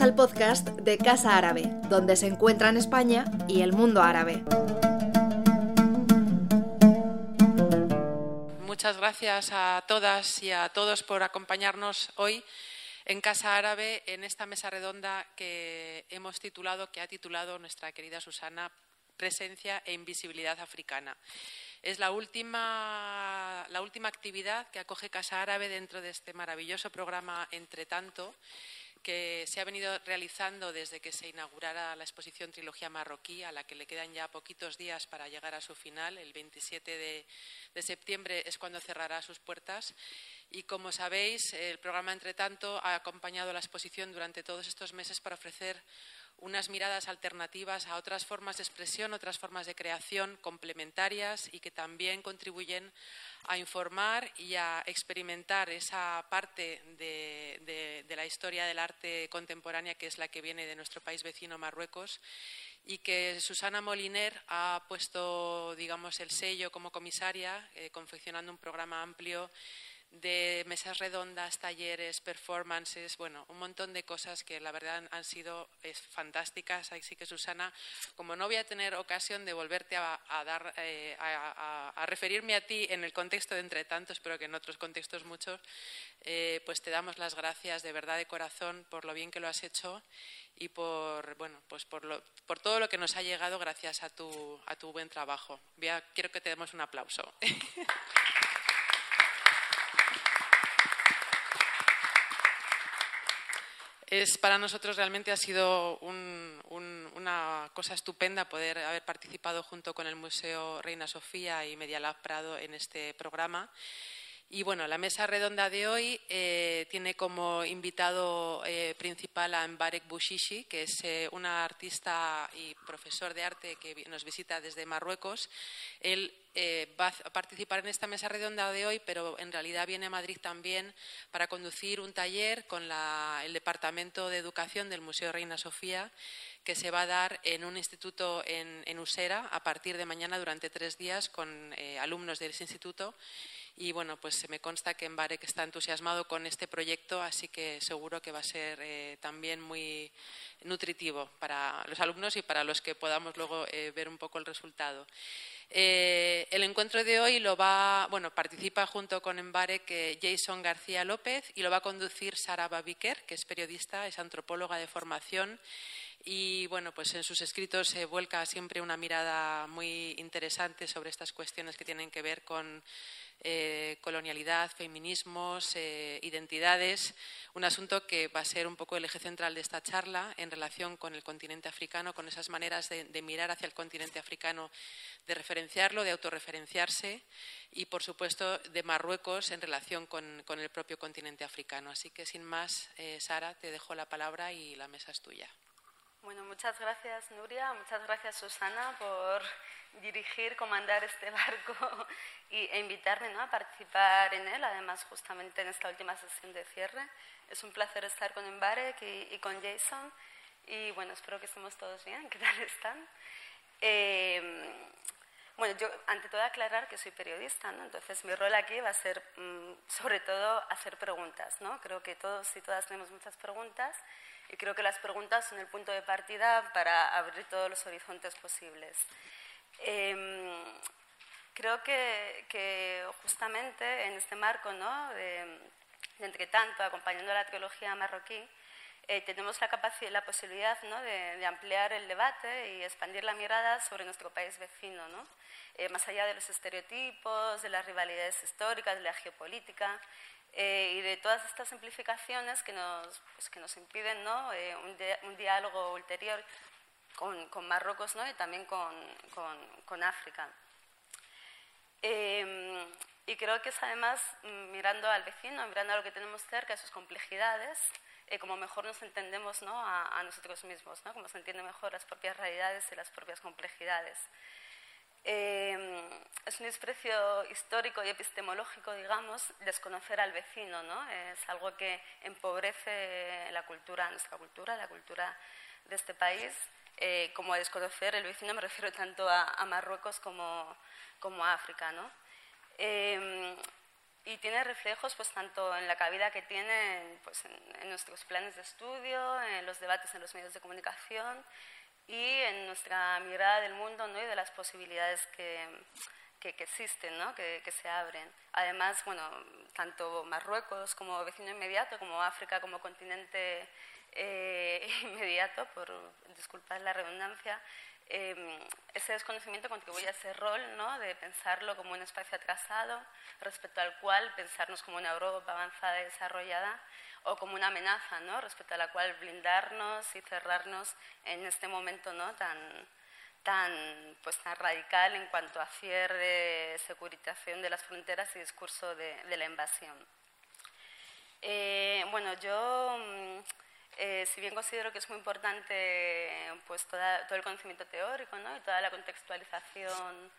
Al podcast de Casa Árabe, donde se encuentran España y el mundo árabe. Muchas gracias a todas y a todos por acompañarnos hoy en Casa Árabe en esta mesa redonda que hemos titulado, que ha titulado nuestra querida Susana, Presencia e Invisibilidad Africana. Es la última, la última actividad que acoge Casa Árabe dentro de este maravilloso programa Entre Tanto, que se ha venido realizando desde que se inaugurara la exposición Trilogía Marroquí, a la que le quedan ya poquitos días para llegar a su final. El 27 de, de septiembre es cuando cerrará sus puertas. Y como sabéis, el programa Entre Tanto ha acompañado la exposición durante todos estos meses para ofrecer unas miradas alternativas a otras formas de expresión, otras formas de creación complementarias y que también contribuyen a informar y a experimentar esa parte de, la historia del arte contemporánea que es la que viene de nuestro país vecino Marruecos y que Susana Moliner ha puesto, digamos, el sello como comisaria, eh, confeccionando un programa amplio de mesas redondas, talleres, performances, bueno, un montón de cosas que la verdad han sido fantásticas. Así que, Susana, como no voy a tener ocasión de volverte a, dar, eh, a, referirme a ti en el contexto de entre tantos, pero que en otros contextos muchos, eh, pues te damos las gracias de verdad de corazón por lo bien que lo has hecho y por, bueno, pues por, por todo lo que nos ha llegado gracias a tu, a tu buen trabajo. quiero que te demos un aplauso. Es, para nosotros realmente ha sido una cosa estupenda poder haber participado junto con el Museo Reina Sofía y Media Lab Prado en este programa. Y bueno, la mesa redonda de hoy eh, tiene como invitado eh, principal a Mbarek Bushishi, que es eh, una artista y profesor de arte que nos visita desde Marruecos. Él va a participar en esta mesa redonda de hoy, pero en realidad viene a Madrid también para conducir un taller con el Departamento de Educación del Museo Reina Sofía que se va a dar en un instituto en, Usera a partir de mañana durante tres días con alumnos de ese instituto y bueno, pues se me consta que Embarek está entusiasmado con este proyecto, así que seguro que va a ser eh, también muy nutritivo para los alumnos y para los que podamos luego eh, ver un poco el resultado. Eh, el encuentro de hoy lo va, bueno, participa junto con Embarek Jason García López y lo va a conducir Sara Babiker, que es periodista, es antropóloga de formación y bueno, pues en sus escritos se vuelca siempre una mirada muy interesante sobre estas cuestiones que tienen que ver con eh, colonialidad, feminismos, eh, identidades, un asunto que va a ser un poco el eje central de esta charla en relación con el continente africano, con esas maneras de, mirar hacia el continente africano, de referenciarlo, de autorreferenciarse y, por supuesto, de Marruecos en relación con, el propio continente africano. Así que, sin más, eh, Sara, te dejo la palabra y la mesa es tuya. Bueno, muchas gracias Nuria, muchas gracias Susana por dirigir, comandar este barco y, e invitarme ¿no? a participar en él, además justamente en esta última sesión de cierre. Es un placer estar con Embarek y, con Jason y bueno, espero que estemos todos bien, ¿qué tal están? Eh, bueno, yo ante todo aclarar que soy periodista, ¿no? entonces mi rol aquí va a ser mm, sobre todo hacer preguntas. ¿no? Creo que todos y todas tenemos muchas preguntas y creo que las preguntas son el punto de partida para abrir todos los horizontes posibles. Em, creo que, justamente en este marco ¿no? de, entre tanto, acompañando la teología marroquí, eh, tenemos la, la posibilidad ¿no? de, ampliar el debate y expandir la mirada sobre nuestro país vecino, ¿no? Eh, más allá de los estereotipos, de las rivalidades históricas, de la geopolítica. Eh, y de todas estas simplificaciones que nos, pues, que nos impiden ¿no? Eh, un, un, diálogo ulterior con, con Marruecos ¿no? y también con, con, con África. Eh, y creo que es además mm, mirando al vecino, mirando a lo que tenemos cerca, sus complejidades, como mejor nos entendemos ¿no? a, a, nosotros mismos, ¿no? como se entienden mejor las propias realidades y las propias complejidades. Em, es un desprecio histórico y epistemológico, digamos, desconocer al vecino, ¿no? Es algo que empobrece la cultura, nuestra cultura, la cultura de este país. Eh, como a desconocer el vecino me refiero tanto a, Marruecos como, como, a África, ¿no? Em, y tiene reflejos pues tanto en la cabida que tiene pues, en, nuestros planes de estudio, en los debates en los medios de comunicación y en nuestra mirada del mundo ¿no? y de las posibilidades que, que, existen, ¿no? que, que, se abren. Además, bueno, tanto Marruecos como vecino inmediato, como África como continente eh, inmediato, por disculpar la redundancia, eh, ese desconocimiento contribuye a ese rol ¿no? de pensarlo como un espacio atrasado, respecto al cual pensarnos como una Europa avanzada y desarrollada, o como una amenaza, ¿no? respecto a la cual blindarnos y cerrarnos en este momento ¿no? tan, tan, pues, tan radical en cuanto a cierre, securitización de las fronteras y discurso de, de la invasión. Eh, bueno, yo mm, eh, si bien considero que es muy importante pues, todo el conocimiento teórico ¿no? y toda la contextualización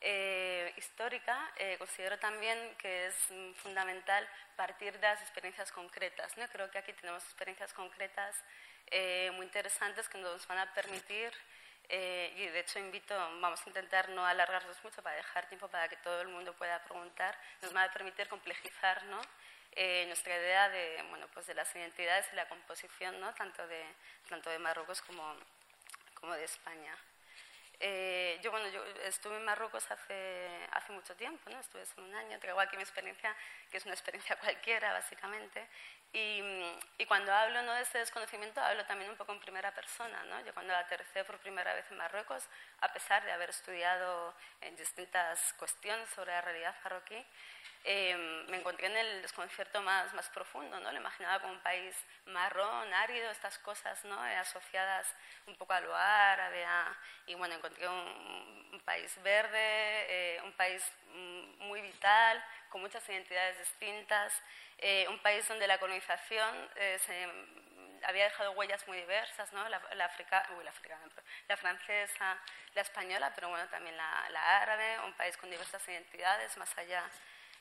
eh, histórica, eh, considero también que es fundamental partir de las experiencias concretas. ¿no? Creo que aquí tenemos experiencias concretas muy interesantes que nos van a permitir, y de hecho invito, vamos a intentar no alargarnos mucho para dejar tiempo para que todo el mundo pueda preguntar, nos van a permitir complejizar ¿no? Eh, nuestra idea de, bueno, pues de las identidades y la composición, ¿no? tanto, de, tanto de Marruecos como, como de España. Eh, yo, bueno, yo estuve en Marruecos hace, hace mucho tiempo, ¿no? estuve hace un año, traigo aquí mi experiencia, que es una experiencia cualquiera, básicamente. Y, y, cuando hablo ¿no? de este desconocimiento, hablo también un poco en primera persona. ¿no? Yo cuando aterricé por primera vez en Marruecos, a pesar de haber estudiado en distintas cuestiones sobre la realidad marroquí, Em, me encontré en el desconcierto más, más profundo, ¿no? Lo imaginaba como un país marrón, árido, estas cosas, ¿no? Eh, asociadas un poco a lo árabe, y bueno, encontré un, país verde, eh, un país mm, muy vital, con muchas identidades distintas, eh, un país donde la colonización se, había dejado huellas muy diversas, ¿no? La, la, la, francesa, la española, pero bueno, también la, la árabe, un país con diversas identidades más allá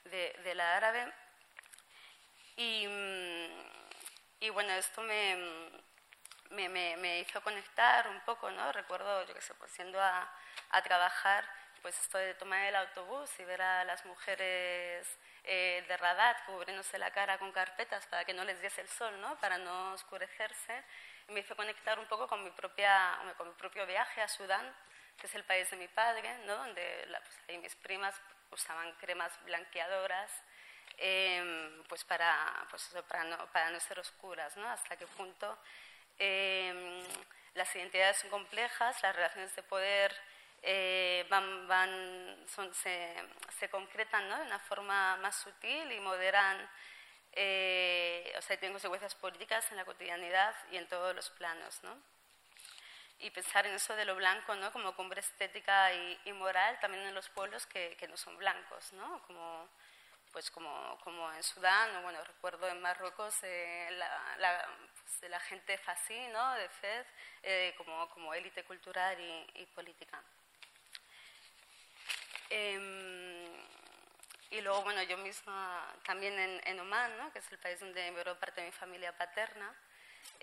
de, la árabe. Y, y bueno, esto me, me, me, hizo conectar un poco, ¿no? Recuerdo, yo qué sé, pues siendo a, a trabajar, pues esto de tomar el autobús y ver a las mujeres eh, de Radat cubriéndose la cara con carpetas para que no les diese el sol, ¿no? Para no oscurecerse. me hizo conectar un poco con mi, propia, con mi propio viaje a Sudán, que es el país de mi padre, ¿no? Donde pues, ahí mis primas usaban cremas blanqueadoras em, pues para, pues para, no, para no ser oscuras, ¿no? Hasta qué punto em, las identidades son complejas, las relaciones de poder eh, van, van, se, se, concretan ¿no? de una forma más sutil y moderan, eh, o sea, tienen consecuencias políticas en la cotidianidad y en todos los planos, ¿no? Y pensar en eso de lo blanco ¿no? como cumbre estética y, moral también en los pueblos que, que, no son blancos, ¿no? como, pues como, como en Sudán, o bueno, recuerdo en Marruecos eh, la, la, pues, la, gente fasí, ¿no? de FED eh, como, como élite cultural y, política. Em, y luego, bueno, yo misma también en, en Oman, ¿no? que es el país donde vivió parte de mi familia paterna,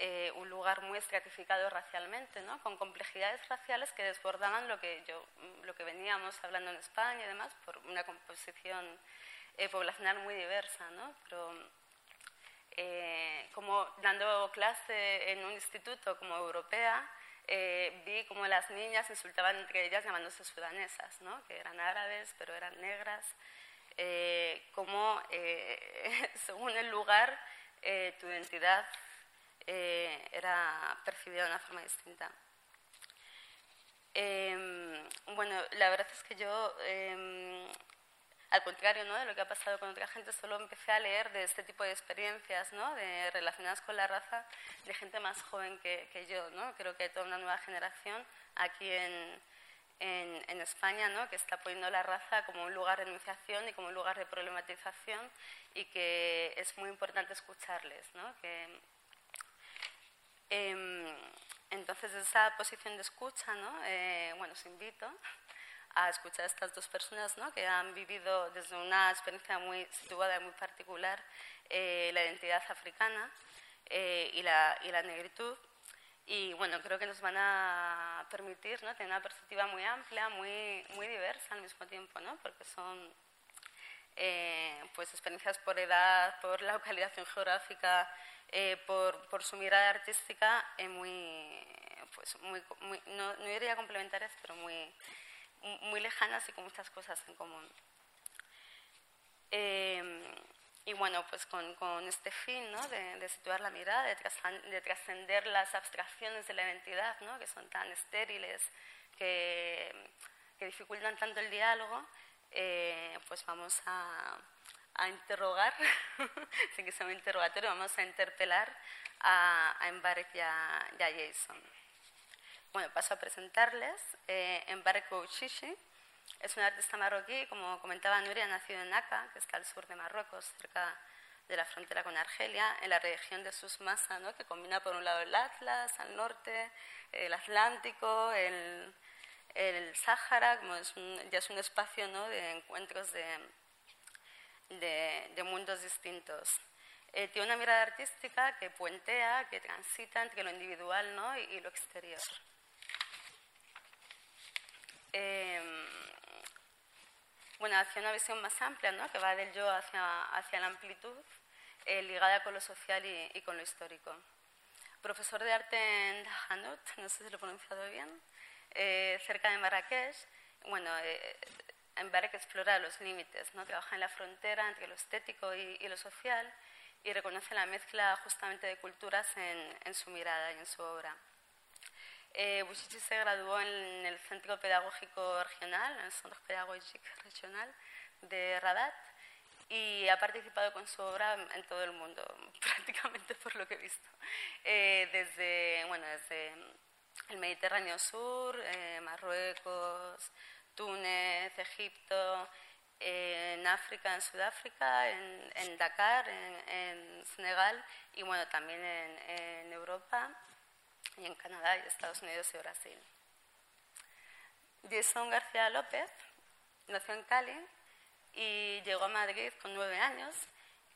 eh, un lugar muy estratificado racialmente, ¿no? con complejidades raciales que desbordaban lo que, yo, lo que veníamos hablando en España y demás, por una composición eh, poblacional muy diversa. ¿no? Pero eh, como dando clase en un instituto como europea, vi como las niñas insultaban entre ellas llamándose sudanesas, ¿no? que eran árabes pero eran negras, como según el lugar tu identidad eh, era percibida de una forma distinta. Em, bueno, la verdad es que yo, em, al contrario ¿no? de lo que ha pasado con otra gente, solo empecé a leer de este tipo de experiencias ¿no? de, relacionadas con la raza de gente más joven que, yo. ¿no? Creo que hay toda una nueva generación aquí en, en, en, España, ¿no? que está poniendo la raza como un lugar de enunciación y como un lugar de problematización y que es muy importante escucharles. ¿no? Que, Em, entonces, esa posición de escucha, ¿no? Eh, bueno, os invito a escuchar a estas dos personas ¿no? que han vivido desde una experiencia muy situada y muy particular eh, la identidad africana eh, y, la, y la negritud. Y bueno, creo que nos van a permitir ¿no? tener una perspectiva muy amplia, muy, muy diversa al mismo tiempo, ¿no? porque son eh, pues experiencias por edad, por la localización geográfica, eh, por, por, su mirada artística, muy, pues muy, no, no, diría complementarias, pero muy, muy lejanas y con muchas cosas en común. y bueno, pues con, con este fin ¿no? de, de, situar la mirada, de, trascender las abstracciones de la identidad, ¿no? que son tan estériles, que, que dificultan tanto el diálogo, eh, pues vamos a, a interrogar, sin que sea un interrogatorio, vamos a interpelar a, a Embarek y a, Jason. Bueno, paso a presentarles. Eh, Embarek Bouchichi es un artista marroquí, como comentaba Nuria, nacido en Aka, que está al sur de Marruecos, cerca de la frontera con Argelia, en la región de Susmasa, ¿no? que combina por un lado el Atlas, al norte, el Atlántico, el, el Sáhara, como es ya es un espacio ¿no? de encuentros de, de, mundos distintos. Eh, tiene una mirada artística que puentea, que transita entre lo individual ¿no? y, lo exterior. Eh, bueno, hacia una visión más amplia, ¿no? que va del yo hacia, hacia la amplitud, eh, ligada con lo social y, y, con lo histórico. Profesor de arte en Dahanut, no sé si lo he pronunciado bien, eh, cerca de Marrakech. Bueno, eh, en que explora los límites, ¿no? trabaja en la frontera entre lo estético y, lo social y reconoce la mezcla justamente de culturas en, en su mirada y en su obra. Eh, se graduó en el Centro Pedagógico Regional, en el Centro Pedagógico Regional de Rabat, y ha participado con su obra en todo el mundo, prácticamente por lo que he visto. Eh, desde, bueno, desde el Mediterráneo Sur, eh, Marruecos, Túnez, Egipto, en África, en Sudáfrica, en, Dakar, en, Senegal y bueno, también en, Europa y en Canadá y Estados Unidos y Brasil. Jason García López nació en Cali y llegó a Madrid con nueve años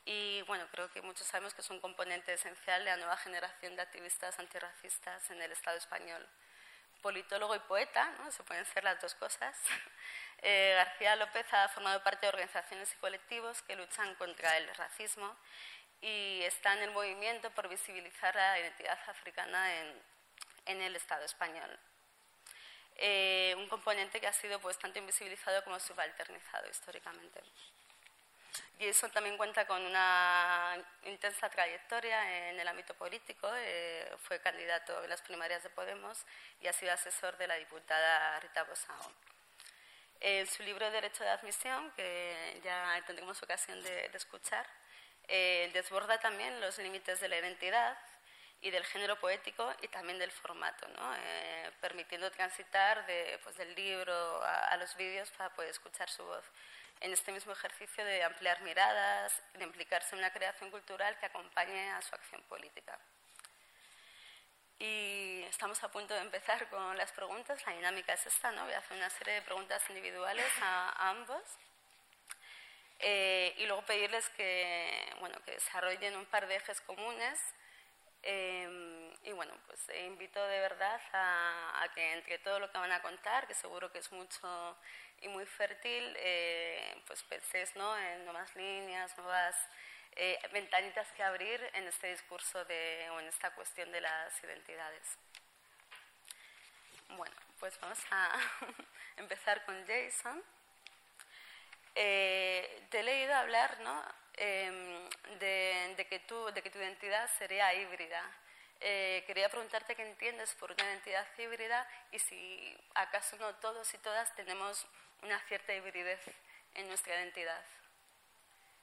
y bueno, creo que muchos sabemos que es un componente esencial de la nueva generación de activistas antirracistas en el Estado español. Politólogo y poeta, ¿no? se pueden ser las dos cosas. Eh, García López ha formado parte de organizaciones y colectivos que luchan contra el racismo y está en el movimiento por visibilizar la identidad africana en, en el Estado español. Eh, un componente que ha sido pues, tanto invisibilizado como subalternizado históricamente. Jason también cuenta con una intensa trayectoria en el ámbito político. Eh, fue candidato en las primarias de Podemos y ha sido asesor de la diputada Rita Bosao. En su libro Derecho de Admisión, que ya tendremos ocasión de, escuchar, eh, desborda también los límites de la identidad y del género poético y también del formato. Eh, permitiendo transitar de, pues, del libro a, a los vídeos para poder escuchar su voz en este mismo ejercicio de ampliar miradas, de implicarse en una creación cultural que acompañe a su acción política. Y estamos a punto de empezar con las preguntas. La dinámica es esta, ¿no? Voy a hacer una serie de preguntas individuales a, ambos. Eh, y luego pedirles que, bueno, que desarrollen un par de ejes comunes. Eh, y bueno, pues invito de verdad a, a, que entre todo lo que van a contar, que seguro que es mucho y muy fértil, eh, pues penséis ¿no? en nuevas líneas, nuevas eh, ventanitas que abrir en este discurso de, o en esta cuestión de las identidades. Bueno, pues vamos a empezar con Jason. Eh, te he leído hablar ¿no? Em, de, de, que tú, de que tu identidad sería híbrida. Eh, quería preguntarte qué entiendes por una identidad híbrida y si acaso no todos y todas tenemos una cierta hibridez en nuestra identidad.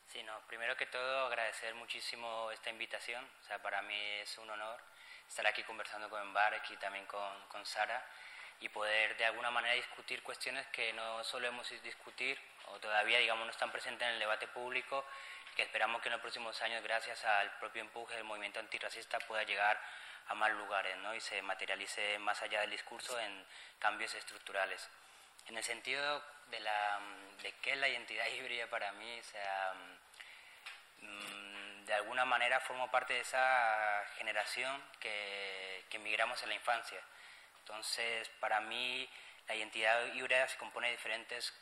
Sí, no, primero que todo agradecer muchísimo esta invitación, o sea, para mí es un honor estar aquí conversando con Barek y también con, con Sara y poder de alguna manera discutir cuestiones que no solemos discutir o todavía digamos no están presentes en el debate público que esperamos que en los próximos años gracias al propio empuje del movimiento antirracista pueda llegar a más lugares ¿no? y se materialice más allá del discurso en cambios estructurales en el sentido de, la, de qué es la identidad híbrida para mí, o sea, mm, de alguna manera formo parte de esa generación que, que emigramos en la infancia. Entonces, para mí, la identidad híbrida se compone de diferentes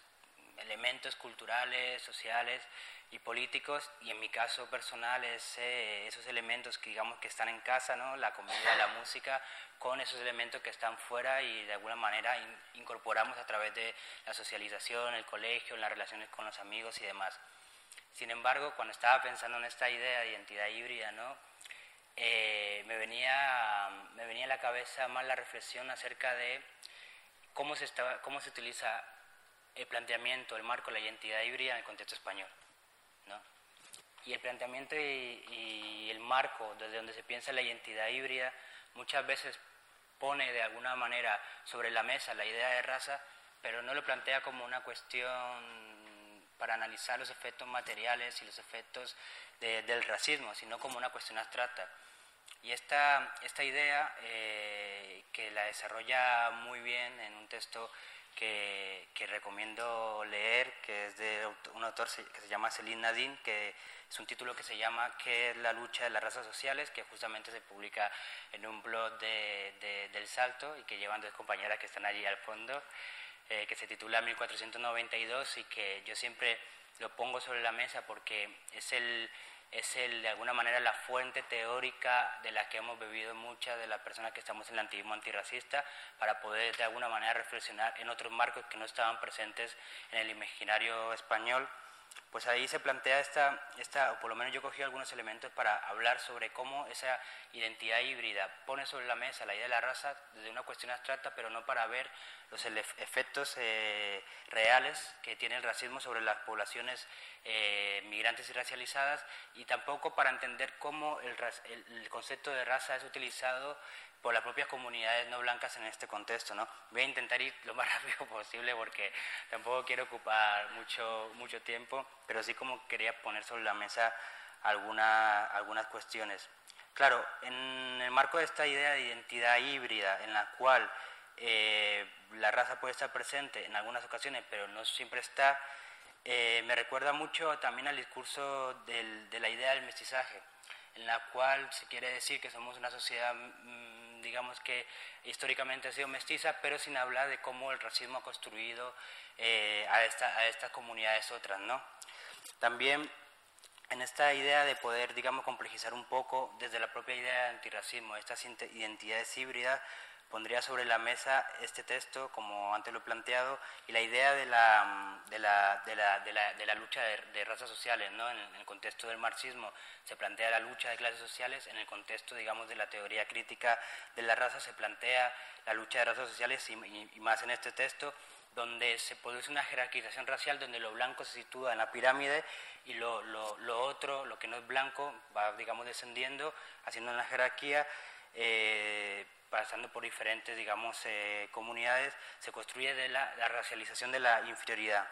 elementos culturales, sociales y políticos y en mi caso personal es eh, esos elementos que digamos que están en casa, ¿no? la comida, la música, con esos elementos que están fuera y de alguna manera incorporamos a través de la socialización, el colegio, las relaciones con los amigos y demás. Sin embargo, cuando estaba pensando en esta idea de identidad híbrida, ¿no? Eh, me, venía, me venía a la cabeza más la reflexión acerca de cómo se, está, cómo se utiliza el planteamiento, el marco, la identidad híbrida en el contexto español. Y el planteamiento y, el marco desde donde se piensa la identidad híbrida muchas veces pone de alguna manera sobre la mesa la idea de raza, pero no lo plantea como una cuestión para analizar los efectos materiales y los efectos del racismo, sino como una cuestión abstracta. Y esta, esta idea, eh, que la desarrolla muy bien en un texto que, que, recomiendo leer, que es de un autor que se llama Celine Nadine, que es un título que se llama ¿Qué es la lucha de las razas sociales?, que justamente se publica en un blog de, del Salto y que llevan dos compañeras que están allí al fondo, eh, que se titula 1492 y que yo siempre lo pongo sobre la mesa porque es el es el, de alguna manera la fuente teórica de la que hemos bebido muchas de las personas que estamos en el activismo antirracista para poder de alguna manera reflexionar en otros marcos que no estaban presentes en el imaginario español pues ahí se plantea esta, esta, o por lo menos yo cogí algunos elementos para hablar sobre cómo esa identidad híbrida pone sobre la mesa la idea de la raza desde una cuestión abstracta, pero no para ver los efectos eh, reales que tiene el racismo sobre las poblaciones eh, migrantes y racializadas, y tampoco para entender cómo el, el concepto de raza es utilizado por las propias comunidades no blancas en este contexto. ¿no? Voy a intentar ir lo más rápido posible porque tampoco quiero ocupar mucho, mucho tiempo, pero sí como quería poner sobre la mesa alguna, algunas cuestiones. Claro, en el marco de esta idea de identidad híbrida, en la cual eh, la raza puede estar presente en algunas ocasiones, pero no siempre está, eh, me recuerda mucho también al discurso de la idea del mestizaje, en la cual se quiere decir que somos una sociedad mm, digamos que históricamente ha sido mestiza, pero sin hablar de cómo el racismo ha construido eh, a, a estas comunidades otras, ¿no? También en esta idea de poder, digamos, complejizar un poco desde la propia idea de antirracismo, estas identidades híbridas, pondría sobre la mesa este texto, como antes lo he planteado, y la idea de la, de la, de la, de la, de la lucha de, razas sociales. ¿no? En, el contexto del marxismo se plantea la lucha de clases sociales, en el contexto, digamos, de la teoría crítica de la raza se plantea la lucha de razas sociales y, más en este texto, donde se produce una jerarquización racial, donde lo blanco se sitúa en la pirámide y lo, lo, lo otro, lo que no es blanco, va, digamos, descendiendo, haciendo una jerarquía. Eh, pasando por diferentes, digamos, eh, comunidades, se construye la, racialización de la inferioridad.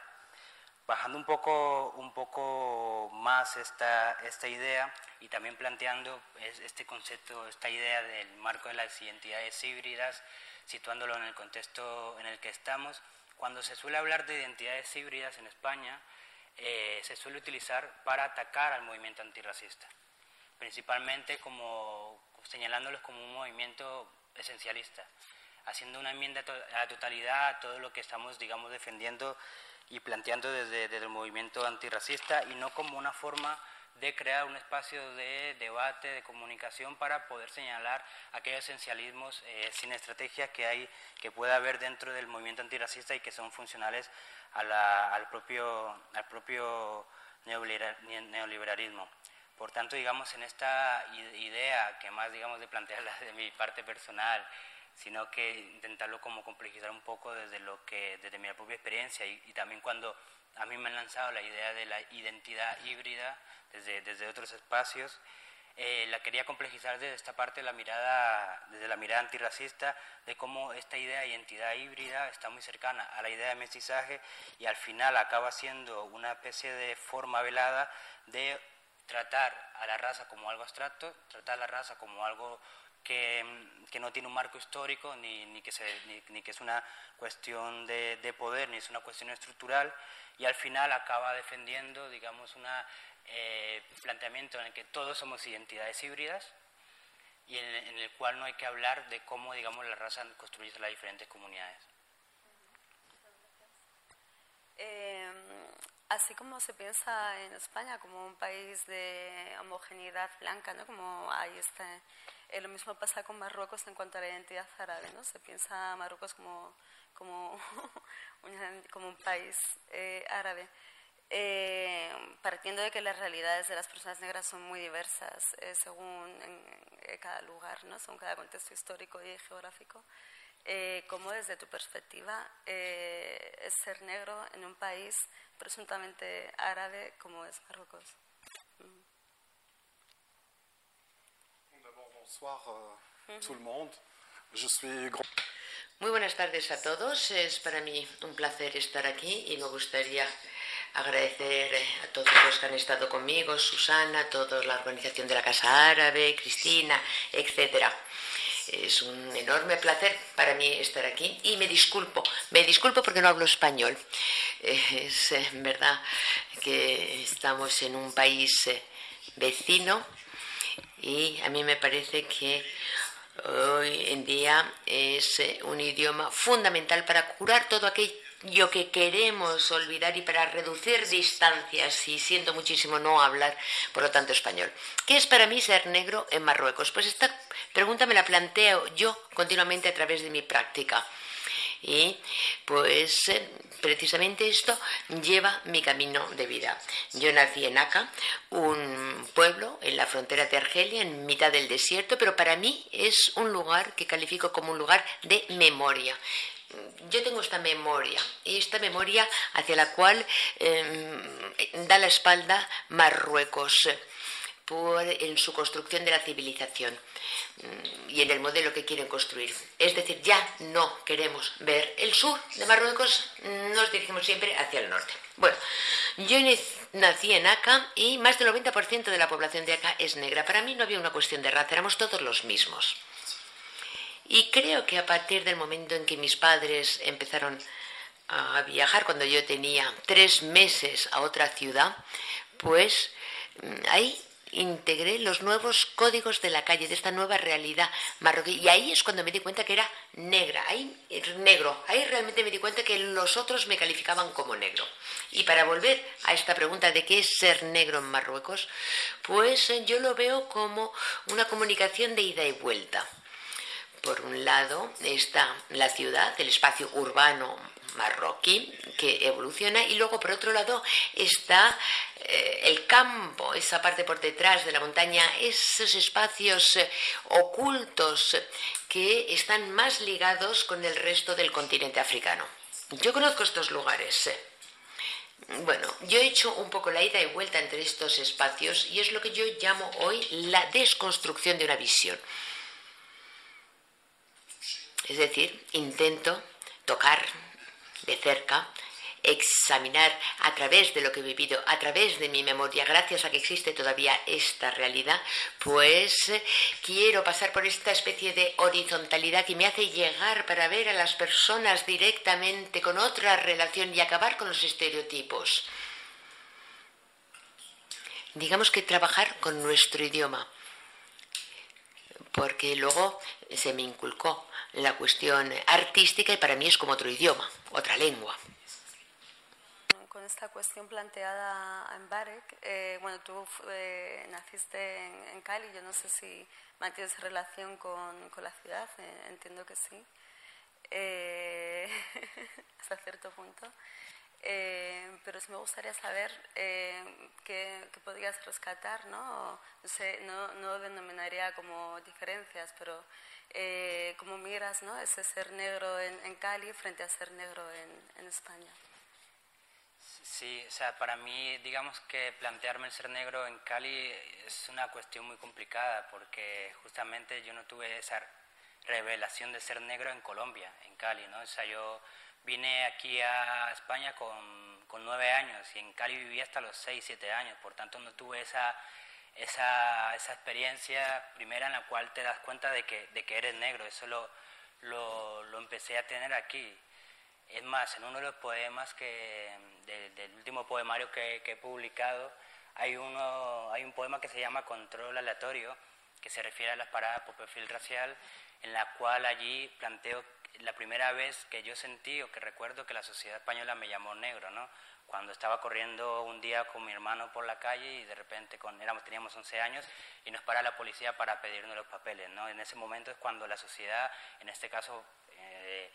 Bajando un poco, un poco más esta, esta idea y también planteando este concepto, esta idea del marco de las identidades híbridas, situándolo en el contexto en el que estamos, cuando se suele hablar de identidades híbridas en España, eh, se suele utilizar para atacar al movimiento antirracista, principalmente como señalándolos como un movimiento esencialista, haciendo una enmienda a la totalidad a todo lo que estamos, digamos, defendiendo y planteando desde, el movimiento antirracista y no como una forma de crear un espacio de debate, de comunicación para poder señalar aquellos esencialismos eh, sin estrategia que hay, que puede haber dentro del movimiento antirracista y que son funcionales al propio, al propio neoliberalismo. Por tanto, digamos, en esta idea, que más, digamos, de plantearla de mi parte personal, sino que intentarlo como complejizar un poco desde lo que, desde mi propia experiencia y, también cuando a mí me han lanzado la idea de la identidad híbrida desde, desde otros espacios, eh, la quería complejizar desde esta parte de la mirada, desde la mirada antirracista, de cómo esta idea de identidad híbrida está muy cercana a la idea de mestizaje y al final acaba siendo una especie de forma velada de tratar a la raza como algo abstracto, tratar a la raza como algo que, no tiene un marco histórico, ni, ni que, ni, que es una cuestión de, de, poder, ni es una cuestión estructural, y al final acaba defendiendo, digamos, un eh, planteamiento en el que todos somos identidades híbridas y en, el cual no hay que hablar de cómo, digamos, la raza construye las diferentes comunidades. Eh, así como se piensa en España como un país de homogeneidad blanca, ¿no? Como ahí está. Eh, lo mismo pasa con Marruecos en cuanto a la identidad árabe, ¿no? Se piensa Marruecos como, como, como un país eh, árabe. Eh, partiendo de que las realidades de las personas negras son muy diversas según en, cada lugar, ¿no? según cada contexto histórico y geográfico. ¿Cómo desde tu perspectiva es ser negro en un país presuntamente árabe como es Marruecos. Muy buenas tardes a todos. Es para mí un placer estar aquí y me gustaría agradecer a todos los que han estado conmigo, Susana, toda la organización de la Casa Árabe, Cristina, etcétera. Es un enorme placer para mí estar aquí y me disculpo, me disculpo porque no hablo español. Es eh, verdad que estamos en un país eh, vecino y a mí me parece que hoy en día es eh, un idioma fundamental para curar todo aquello lo que queremos olvidar y para reducir distancias y siento muchísimo no hablar, por lo tanto, español. ¿Qué es para mí ser negro en Marruecos? Pues esta pregunta me la planteo yo continuamente a través de mi práctica. Y pues eh, precisamente esto lleva mi camino de vida. Yo nací en Aca, un pueblo en la frontera de Argelia, en mitad del desierto, pero para mí es un lugar que califico como un lugar de memoria yo tengo esta memoria, y esta memoria hacia la cual em, da la espalda Marruecos por, en su construcción de la civilización mm, y en el modelo que quieren construir. Es decir, ya no queremos ver el sur de Marruecos, nos dirigimos siempre hacia el norte. Bueno, yo nací en Aca y más del 90% de la población de Aca es negra. Para mí no había una cuestión de raza, éramos todos los mismos. Y creo que a partir del momento en que mis padres empezaron a viajar, cuando yo tenía tres meses a otra ciudad, pues mm, ahí integré los nuevos códigos de la calle, de esta nueva realidad marroquí. Y ahí es cuando me di cuenta que era negra, ahí negro. Ahí realmente me di cuenta que los otros me calificaban como negro. Y para volver a esta pregunta de qué es ser negro en Marruecos, pues eh, yo lo veo como una comunicación de ida y vuelta. Por un lado está la ciudad, el espacio urbano marroquí que evoluciona y luego por otro lado está eh, el campo, esa parte por detrás de la montaña, esos espacios eh, ocultos que están más ligados con el resto del continente africano. Yo conozco estos lugares. Eh. Bueno, yo he hecho un poco la ida y vuelta entre estos espacios y es lo que yo llamo hoy la desconstrucción de una visión. Es decir, intento tocar de cerca, examinar a través de lo que he vivido, a través de mi memoria, gracias a que existe todavía esta realidad, pues quiero pasar por esta especie de horizontalidad que me hace llegar para ver a las personas directamente con otra relación y acabar con los estereotipos. Digamos que trabajar con nuestro idioma, porque luego se me inculcó la cuestión artística y para mí es como otro idioma, otra lengua. Con esta cuestión planteada en Barek, eh, bueno, tú eh, naciste en, Cali, yo no sé si mantienes relación con, con la ciudad, eh, entiendo que sí, hasta cierto punto. pero sí me gustaría saber qué, qué, podrías rescatar, ¿no? No, sé, no, no denominaría como diferencias, pero eh, miras ¿no? ese ser negro en, Cali frente a ser negro en, España. Sí, o sea, para mí, digamos que plantearme el ser negro en Cali es una cuestión muy complicada porque justamente yo no tuve esa revelación de ser negro en Colombia, en Cali, ¿no? O sea, yo vine aquí a España con, con nueve años y en Cali viví hasta los seis, siete años, por tanto no tuve esa esa, esa experiencia primera en la cual te das cuenta de que, de que eres negro. Eso lo, lo, lo, empecé a tener aquí. Es más, en uno de los poemas que, del último poemario que, que, he publicado, hay, uno, hay un poema que se llama Control aleatorio, que se refiere a las paradas por perfil racial, en la cual allí planteo la primera vez que yo sentí o que recuerdo que la sociedad española me llamó negro, ¿no? Cuando estaba corriendo un día con mi hermano por la calle y de repente con, éramos, teníamos 11 años y nos para la policía para pedirnos los papeles, ¿no? En ese momento es cuando la sociedad, en este caso eh,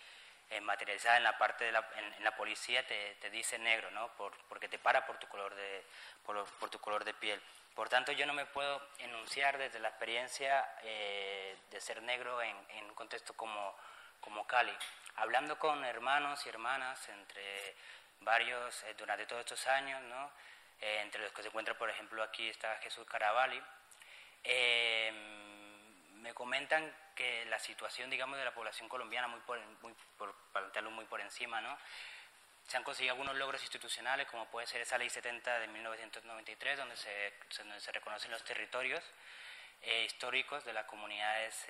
eh, materializada en la parte de la, en, la policía, te, te, dice negro, ¿no? Por, porque te para por tu color de, por, por tu color de piel. Por tanto, yo no me puedo enunciar desde la experiencia eh, de ser negro en, en un contexto como como Cali, hablando con hermanos y hermanas entre varios eh, durante todos estos años, ¿no? Eh, entre los que se encuentra, por ejemplo, aquí está Jesús Caravalli, eh, me comentan que la situación, digamos, de la población colombiana, muy por, muy, por plantearlo muy por encima, ¿no? Se han conseguido algunos logros institucionales, como puede ser esa Ley 70 de 1993, donde se, donde se reconocen los territorios históricos de las comunidades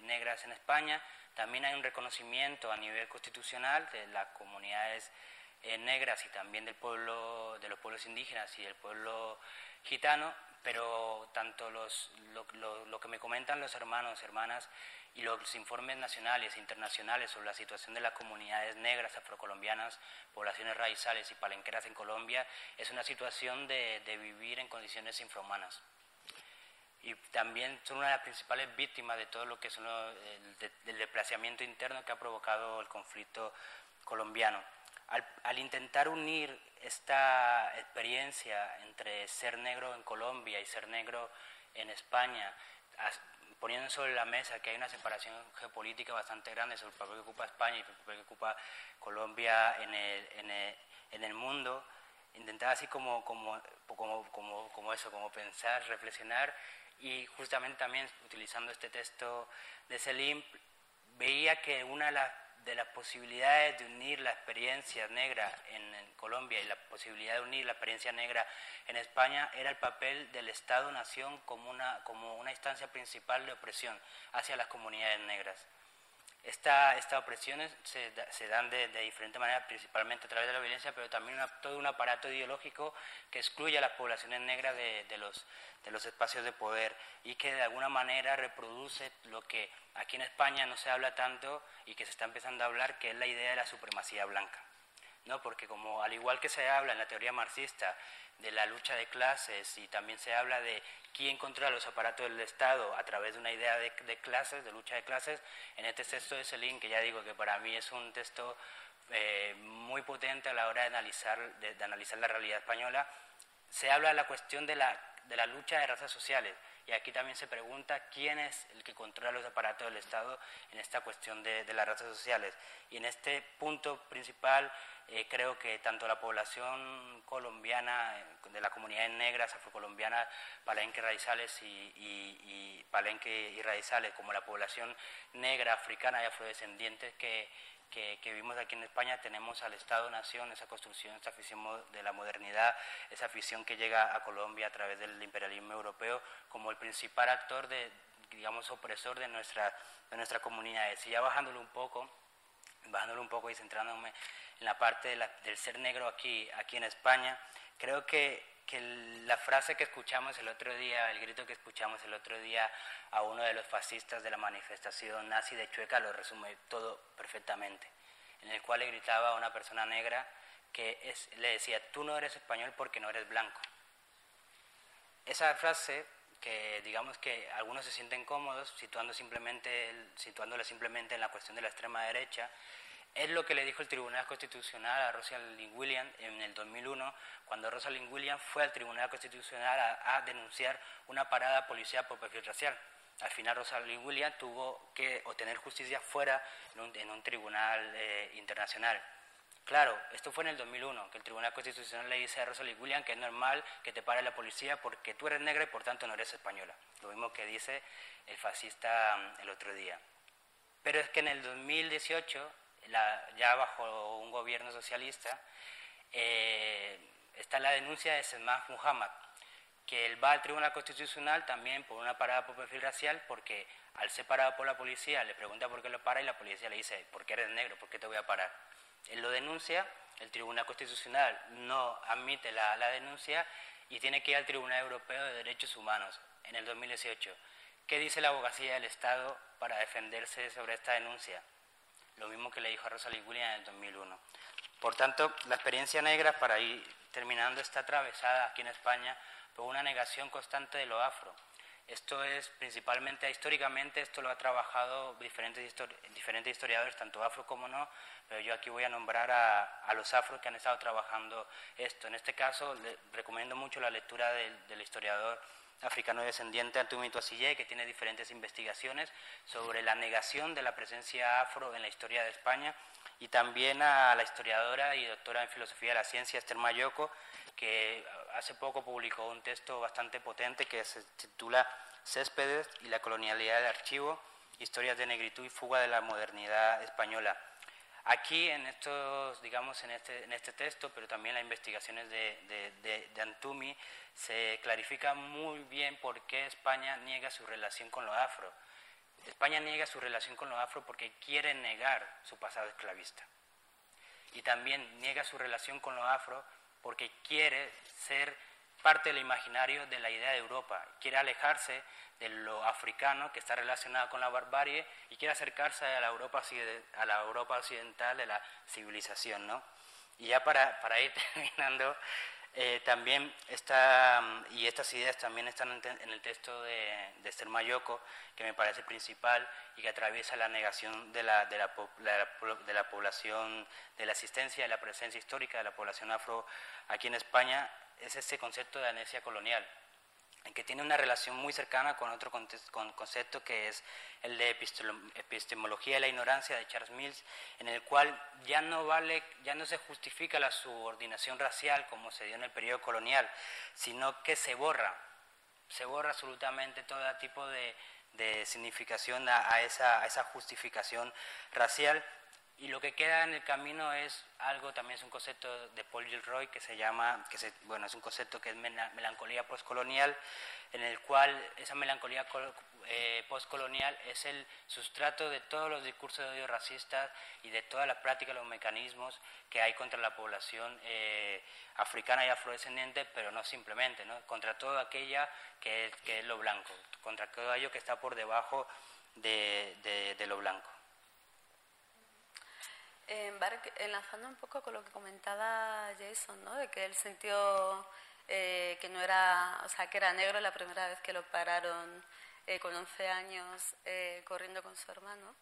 negras en España, también hay un reconocimiento a nivel constitucional de las comunidades eh, negras y también del pueblo, de los pueblos indígenas y del pueblo gitano, pero tanto los, lo, que me comentan los hermanos, hermanas y los informes nacionales e internacionales sobre la situación de las comunidades negras, afrocolombianas, poblaciones raizales y palenqueras en Colombia, es una situación de, de vivir en condiciones infrahumanas y también son una de las principales víctimas de todo lo que es el, desplazamiento interno que ha provocado el conflicto colombiano. Al, intentar unir esta experiencia entre ser negro en Colombia y ser negro en España, poniendo sobre la mesa que hay una separación geopolítica bastante grande sobre el papel que ocupa España y el papel que ocupa Colombia en el, en el, en el mundo, intentar así como, como, como, como, como eso, como pensar, reflexionar y justamente también utilizando este texto de Selim, veía que una de las, posibilidades de unir la experiencia negra en, Colombia y la posibilidad de unir la experiencia negra en España era el papel del Estado-Nación como una, como una instancia principal de opresión hacia las comunidades negras. Esta, estas opresiones se, se dan de, de, diferente manera, principalmente a través de la violencia, pero también todo un aparato ideológico que excluye a las poblaciones negras de, de, los, de los espacios de poder y que de alguna manera reproduce lo que aquí en España no se habla tanto y que se está empezando a hablar, que es la idea de la supremacía blanca. ¿no? Porque como al igual que se habla en la teoría marxista de la lucha de clases y también se habla de quién controla los aparatos del Estado a través de una idea de, clases, de lucha de clases, en este texto de Selin, que ya digo que para mí es un texto eh, muy potente a la hora de analizar, de, analizar la realidad española, se habla de la cuestión de la, de la lucha de razas sociales. Y aquí también se pregunta quién es el que controla los aparatos del Estado en esta cuestión de, de las razas sociales. Y en este punto principal eh, creo que tanto la población colombiana, eh, de la comunidad negras, afrocolombiana, palenque raizales y, y, palenque y raizales, como la población negra, africana y afrodescendientes que, que, vivimos aquí en España, tenemos al Estado-Nación, esa construcción, esa afición de la modernidad, esa afición que llega a Colombia a través del imperialismo europeo como el principal actor de, digamos, opresor de nuestra, de nuestra comunidad. Y ya bajándolo un poco, bajándolo un poco y centrándome en la parte del ser negro aquí, aquí en España, creo que, que, la frase que escuchamos el otro día, el grito que escuchamos el otro día a uno de los fascistas de la manifestación nazi de Chueca lo resume todo perfectamente, en el cual le gritaba a una persona negra que le decía, tú no eres español porque no eres blanco. Esa frase que digamos que algunos se sienten cómodos situando simplemente, situándola simplemente en la cuestión de la extrema derecha, es lo que le dijo el Tribunal Constitucional a Rosalind Williams en el 2001, cuando Rosalind Williams fue al Tribunal Constitucional a, denunciar una parada policial por perfil racial. Al final Rosalind Williams tuvo que obtener justicia fuera en un, tribunal eh, internacional. Claro, esto fue en el 2001, que el Tribunal Constitucional le dice a Rosalind Williams que es normal que te pare la policía porque tú eres negra y por tanto no eres española. Lo mismo que dice el fascista mm, el otro día. Pero es que en el 2018 ya bajo un gobierno socialista, eh, está la denuncia de Selmah Muhammad, que él va al Tribunal Constitucional también por una parada por perfil racial, porque al ser parado por la policía le pregunta por qué lo para y la policía le dice, ¿por qué eres negro? ¿Por qué te voy a parar? Él lo denuncia, el Tribunal Constitucional no admite la, la denuncia y tiene que ir al Tribunal Europeo de Derechos Humanos en el 2018. ¿Qué dice la abogacía del Estado para defenderse sobre esta denuncia? Lo mismo que le dijo a Rosalind Williams en el 2001. Por tanto, la experiencia negra, para ir terminando esta atravesada aquí en España, fue una negación constante de lo afro. Esto es principalmente, históricamente, esto lo ha trabajado diferentes, diferentes historiadores, tanto afro como no, pero yo aquí voy a nombrar a, los afros que han estado trabajando esto. En este caso, le recomiendo mucho la lectura del, historiador africano descendiente Antumi Toasille, que tiene diferentes investigaciones sobre la negación de la presencia afro en la historia de España, y también a la historiadora y doctora en filosofía de la ciencia Esther Mayoko, que hace poco publicó un texto bastante potente que se titula Céspedes y la colonialidad del archivo, historias de negritud y fuga de la modernidad española. Aquí, en estos, digamos, en este, en este texto, pero también las investigaciones de, de, de, Antumi, se clarifica muy bien por qué España niega su relación con lo afro. España niega su relación con lo afro porque quiere negar su pasado esclavista. Y también niega su relación con lo afro porque quiere ser parte del imaginario de la idea de Europa, quiere alejarse de lo africano que está relacionado con la barbarie y quiere acercarse a la Europa, a la Europa occidental de la civilización. ¿no? Y ya para, para ir terminando, eh, también está, y estas ideas también están en, el texto de, de Esther Mayoko, que me parece principal y que atraviesa la negación de la, de la, de la, población, de la existencia, de la presencia histórica de la población afro aquí en España, es ese concepto de amnesia colonial que tiene una relación muy cercana con otro concepto que es el de epistemología de la ignorancia de Charles Mills, en el cual ya no vale, ya no se justifica la subordinación racial como se dio en el periodo colonial, sino que se borra, se borra absolutamente todo tipo de, significación a, esa, a esa justificación racial y lo que queda en el camino es algo, también es un concepto de Paul Gilroy que se llama, que se, bueno, es un concepto que es melancolía postcolonial, en el cual esa melancolía eh, postcolonial es el sustrato de todos los discursos de odio racistas y de todas las prácticas, los mecanismos que hay contra la población eh, africana y afrodescendiente, pero no simplemente, ¿no? contra todo aquella que es lo blanco, contra todo aquello que está por debajo de lo blanco. En enlazando un poco con lo que comentaba Jason, ¿no? de que él sintió eh, que no era, o sea, que era negro la primera vez que lo pararon eh, con 11 años eh, corriendo con su hermano.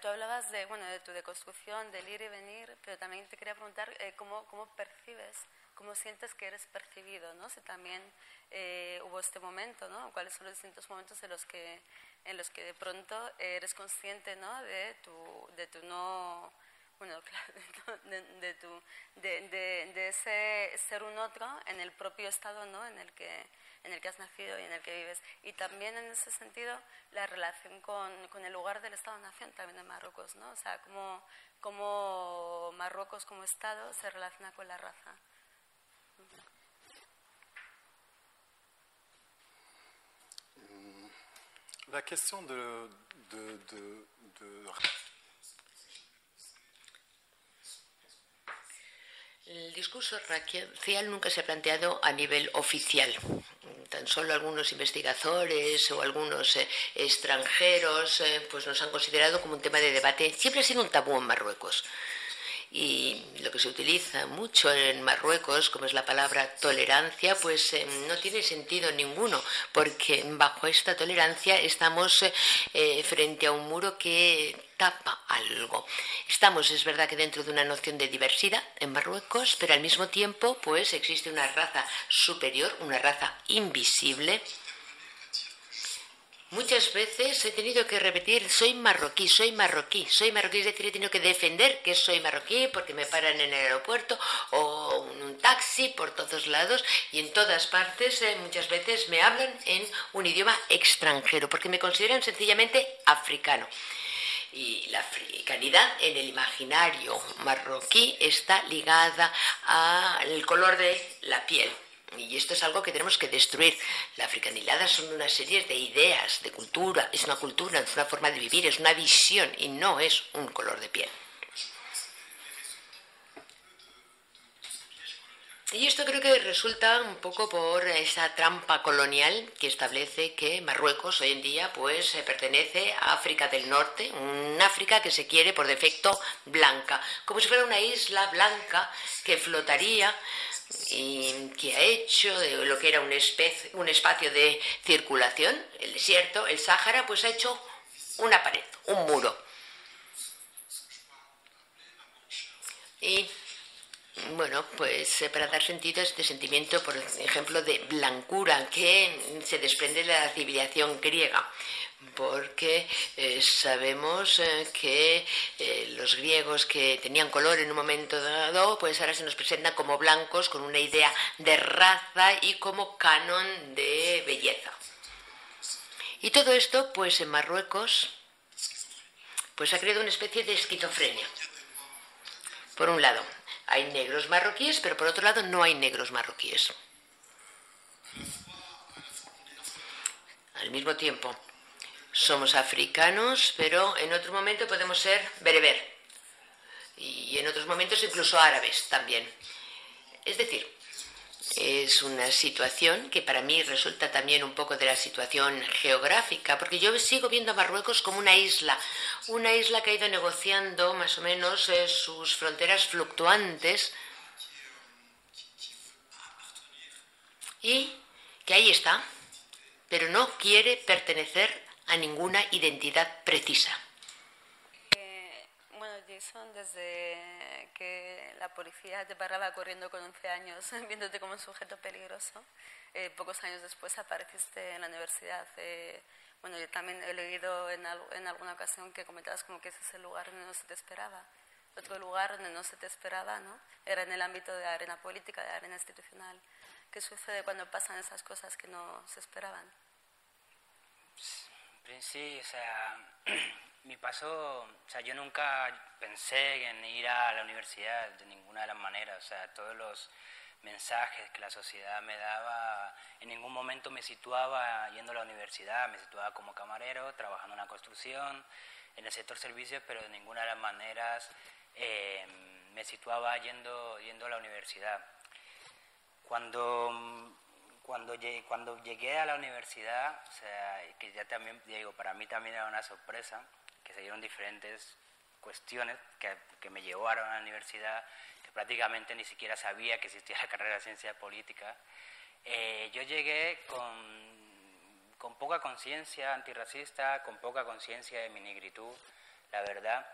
tú hablabas de, bueno, de tu deconstrucción, del ir y venir, pero también te quería preguntar cómo, cómo percibes, cómo sientes que eres percibido, ¿no? Si también hubo este momento, ¿no? ¿Cuáles son los distintos momentos en los que en los que de pronto eres consciente ¿no? de, tu, de tu no bueno, de, de, tu, de, de, ese ser un otro en el propio estado ¿no? en, el que, en el que has nacido y en el que vives. Y también en ese sentido la relación con, con el lugar del Estado-Nación también de Marruecos, ¿no? O sea, cómo, cómo Marruecos como Estado se relaciona con la raza. La question de, de, de. El discurso racial nunca se ha planteado a nivel oficial. Tan solo algunos investigadores o algunos eh, extranjeros eh, pues nos han considerado como un tema de debate. Siempre ha sido un tabú en Marruecos y lo que se utiliza mucho en Marruecos, como es la palabra tolerancia, pues eh, no tiene sentido ninguno, porque bajo esta tolerancia estamos eh, frente a un muro que tapa algo. Estamos, es verdad que dentro de una noción de diversidad en Marruecos, pero al mismo tiempo, pues existe una raza superior, una raza invisible, Muchas veces he tenido que repetir, soy marroquí, soy marroquí, soy marroquí, es decir, he tenido que defender que soy marroquí porque me paran en el aeropuerto o en un taxi por todos lados. Y en todas partes eh, muchas veces me hablan en un idioma extranjero porque me consideran sencillamente africano. Y la africanidad en el imaginario marroquí está ligada al color de la piel, y esto es algo que tenemos que destruir. La africanidad son una serie de ideas, de cultura, es una cultura, es una forma de vivir, es una visión y no es un color de piel. Y esto creo que resulta un poco por esa trampa colonial que establece que Marruecos hoy en día pues eh, pertenece a África del Norte, un África que se quiere por defecto blanca, como si fuera una isla blanca que flotaría y que ha hecho de lo que era un, un espacio de circulación, el desierto, el Sáhara, pues ha hecho una pared, un muro. Y bueno, pues eh, para dar sentido a este sentimiento, por ejemplo, de blancura que se desprende de la civilización griega, porque eh, sabemos eh, que los griegos que tenían color en un momento dado, pues ahora se nos presentan como blancos con una idea de raza y como canon de belleza. Y todo esto, pues en Marruecos, pues ha creado una especie de esquizofrenia. Por un lado, hay negros marroquíes, pero por otro lado no hay negros marroquíes. Al mismo tiempo, somos africanos, pero en otro momento podemos ser bereber. Y en otros momentos incluso árabes también. Es decir, es una situación que para mí resulta también un poco de la situación geográfica, porque yo sigo viendo a Marruecos como una isla, una isla que ha ido negociando más o menos eh, sus fronteras fluctuantes y que ahí está, pero no quiere pertenecer a ninguna identidad precisa. Eh, bueno, Jason, desde que la policía te paraba corriendo con 11 años, viéndote como un sujeto peligroso. Eh, pocos años después apareciste en la universidad. Eh, bueno, yo también he leído en, en, alguna ocasión que comentabas como que ese es el lugar donde no se te esperaba. Otro lugar donde no se te esperaba, ¿no? Era en el ámbito de arena política, de arena institucional. ¿Qué sucede cuando pasan esas cosas que no se esperaban? Sí, o sea, mi paso, o sea, yo nunca pensé en ir a la universidad de ninguna de las maneras, o sea, todos los mensajes que la sociedad me daba, en ningún momento me situaba yendo a la universidad, me situaba como camarero, trabajando en la construcción, en el sector servicios, pero de ninguna de las maneras eh, me situaba yendo, yendo a la universidad. Cuando cuando llegué, cuando llegué a la universidad, o sea, que ya también, digo, para mí también era una sorpresa, que se dieron diferentes cuestiones que, que, me llevaron a la universidad, que prácticamente ni siquiera sabía que existía la carrera de ciencia política. Eh, yo llegué con, con poca conciencia antirracista, con poca conciencia de mi negritud, la verdad,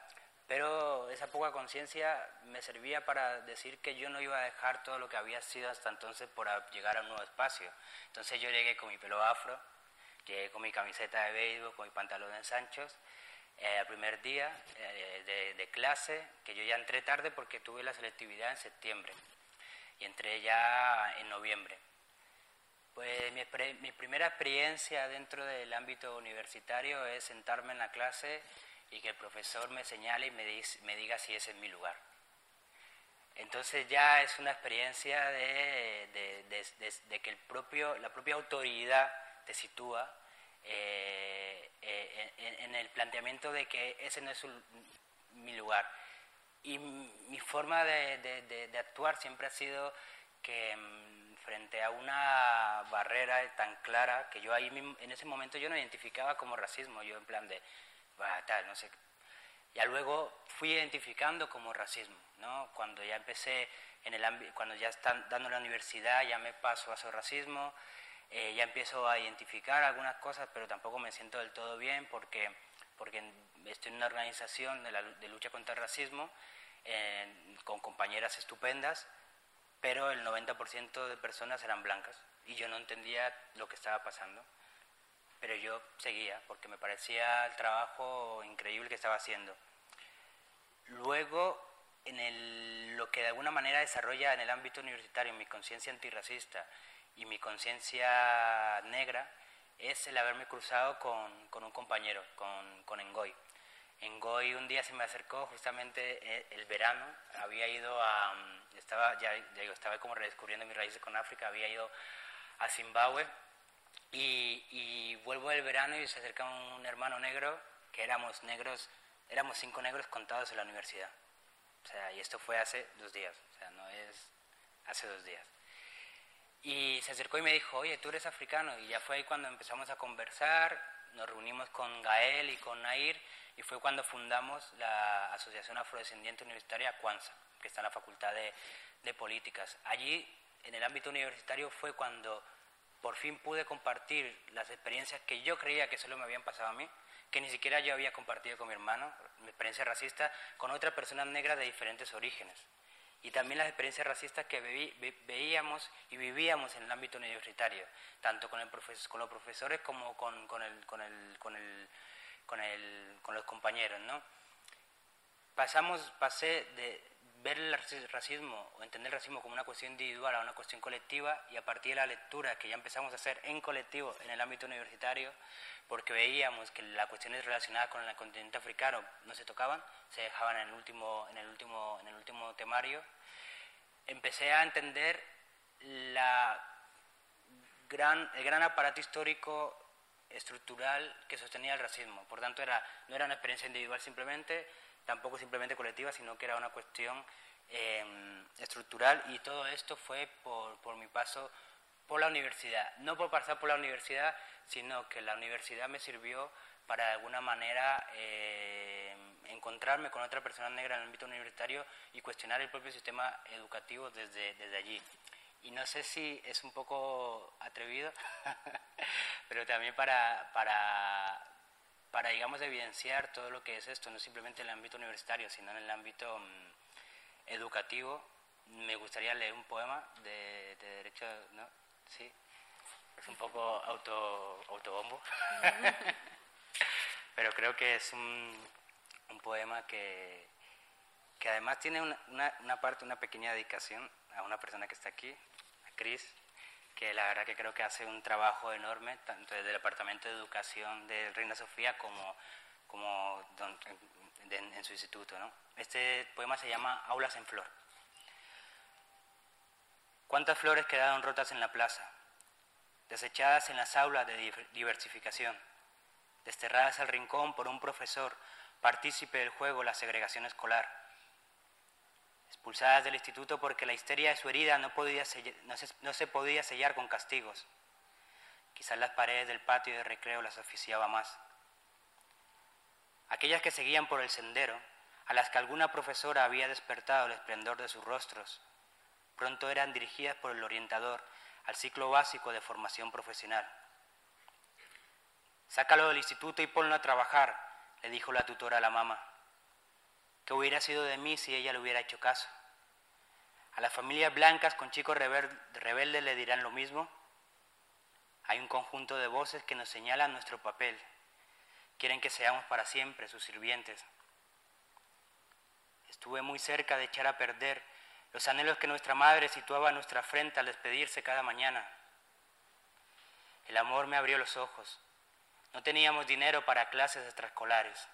pero esa poca conciencia me servía para decir que yo no iba a dejar todo lo que había sido hasta entonces por llegar a un nuevo espacio. Entonces yo llegué con mi pelo afro, llegué con mi camiseta de béisbol, con mi pantalón en sanchos, eh, el primer día eh, de, clase, que yo ya entré tarde porque tuve la selectividad en septiembre y entré ya en noviembre. Pues mi, mi primera experiencia dentro del ámbito universitario es sentarme en la clase y que el profesor me señale y me, me diga si ese es mi lugar. Entonces ya es una experiencia de, de, que el propio, la propia autoridad te sitúa eh, eh, en, el planteamiento de que ese no es mi lugar. Y mi forma de, actuar siempre ha sido que mm, frente a una barrera tan clara que yo ahí en ese momento yo no identificaba como racismo, yo en plan de tal, no sé. Ya luego fui identificando como racismo, ¿no? Cuando ya empecé en el cuando ya están dando la universidad, ya me paso a su racismo, eh, ya empiezo a identificar algunas cosas, pero tampoco me siento del todo bien porque, porque estoy en una organización de, la, de lucha contra el racismo con compañeras estupendas, pero el 90% de personas eran blancas y yo no entendía lo que estaba pasando pero yo seguía porque me parecía el trabajo increíble que estaba haciendo. Luego, en lo que de alguna manera desarrolla en el ámbito universitario mi conciencia antirracista y mi conciencia negra es el haberme cruzado con, con un compañero, con, con Engoy. Engoy un día se me acercó justamente eh, el, verano, había ido a, estaba, ya, digo, estaba como redescubriendo mis raíces con África, había ido a Zimbabue y, vuelvo del verano y se acerca un hermano negro, que éramos negros, éramos cinco negros contados en la universidad. O sea, y esto fue hace dos días, o sea, no es hace dos días. Y se acercó y me dijo, oye, tú eres africano. Y ya fue ahí cuando empezamos a conversar, nos reunimos con Gael y con Nair, y fue cuando fundamos la Asociación Afrodescendiente Universitaria Kwanza, que está en la Facultad de, de Políticas. Allí, en el ámbito universitario, fue cuando por fin pude compartir las experiencias que yo creía que solo me habían pasado a mí, que ni siquiera yo había compartido con mi hermano, mi experiencia racista, con otras personas negras de diferentes orígenes. Y también las experiencias racistas que veíamos y vivíamos en el ámbito universitario, tanto con, el con los profesores como con, el, con, el, con, el, con, los compañeros. Pasamos, pasé de, ver el racismo o entender el racismo como una cuestión individual a una cuestión colectiva y a partir de la lectura que ya empezamos a hacer en colectivo en el ámbito universitario, porque veíamos que las cuestiones relacionadas con el continente africano no se tocaban, se dejaban en el último, en el último, en el último temario, empecé a entender la gran, el gran aparato histórico estructural que sostenía el racismo. Por tanto, era, no era una experiencia individual simplemente, tampoco simplemente colectiva, sino que era una cuestión em, estructural y todo esto fue por, por, mi paso por la universidad. No por pasar por la universidad, sino que la universidad me sirvió para de alguna manera em, encontrarme con otra persona negra en el ámbito universitario y cuestionar el propio sistema educativo desde, desde allí. Y no sé si es un poco atrevido, pero también para, para, para, digamos, evidenciar todo lo que es esto, no simplemente en el ámbito universitario, sino en el ámbito mm, educativo, me gustaría leer un poema de, derecho, ¿no? Sí, es un poco auto, autobombo, pero creo que es un, un poema que, que además tiene una, una, una, parte, una pequeña dedicación a una persona que está aquí, a Cris, que la verdad que creo que hace un trabajo enorme, tanto desde el Departamento de Educación de Reina Sofía como, como en, su instituto. ¿no? Este poema se llama Aulas en Flor. ¿Cuántas flores quedaron rotas en la plaza? Desechadas en las aulas de diversificación, desterradas al rincón por un profesor, partícipe del juego, la segregación escolar expulsadas del instituto porque la histeria de su herida no, podía no, se, podía sellar con castigos. Quizás las paredes del patio de recreo las oficiaba más. Aquellas que seguían por el sendero, a las que alguna profesora había despertado el esplendor de sus rostros, pronto eran dirigidas por el orientador al ciclo básico de formación profesional. Sácalo del instituto y ponlo a trabajar, le dijo la tutora a la mamá. ¿Qué hubiera sido de mí si ella le hubiera hecho caso? ¿A las familias blancas con chicos rebeldes le dirán lo mismo? Hay un conjunto de voces que nos señalan nuestro papel. Quieren que seamos para siempre sus sirvientes. Estuve muy cerca de echar a perder los anhelos que nuestra madre situaba a nuestra frente al despedirse cada mañana. El amor me abrió los ojos. No teníamos dinero para clases extraescolares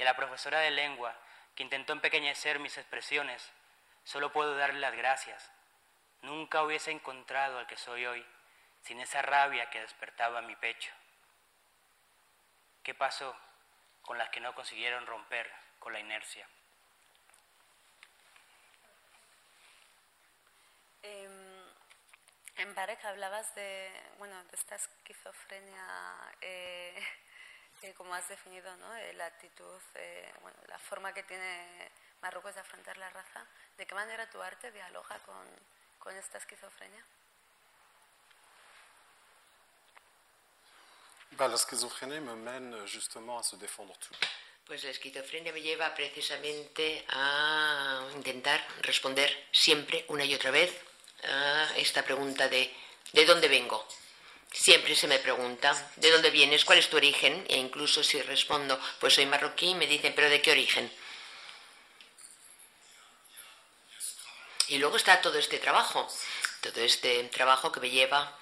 y a la profesora de lengua que intentó empequeñecer mis expresiones, solo puedo darle las gracias. Nunca hubiese encontrado al que soy hoy sin esa rabia que despertaba mi pecho. ¿Qué pasó con las que no consiguieron romper con la inercia? Em, en Barek hablabas de, bueno, de esta esquizofrenia eh, como has definido, ¿no? Eh, la actitud, eh, bueno, la forma que tiene Marruecos de afrontar la raza, ¿de qué manera tu arte dialoga con, con esta esquizofrenia? Bah, la esquizofrenia me mène justement à se défendre tout. Pues la esquizofrenia me lleva precisamente a intentar responder siempre, una y otra vez, a esta pregunta de ¿de dónde vengo? Siempre se me pregunta, ¿de dónde vienes? ¿Cuál es tu origen? E incluso si respondo, pues soy marroquí, me dicen, ¿pero de qué origen? Y luego está todo este trabajo, todo este trabajo que me lleva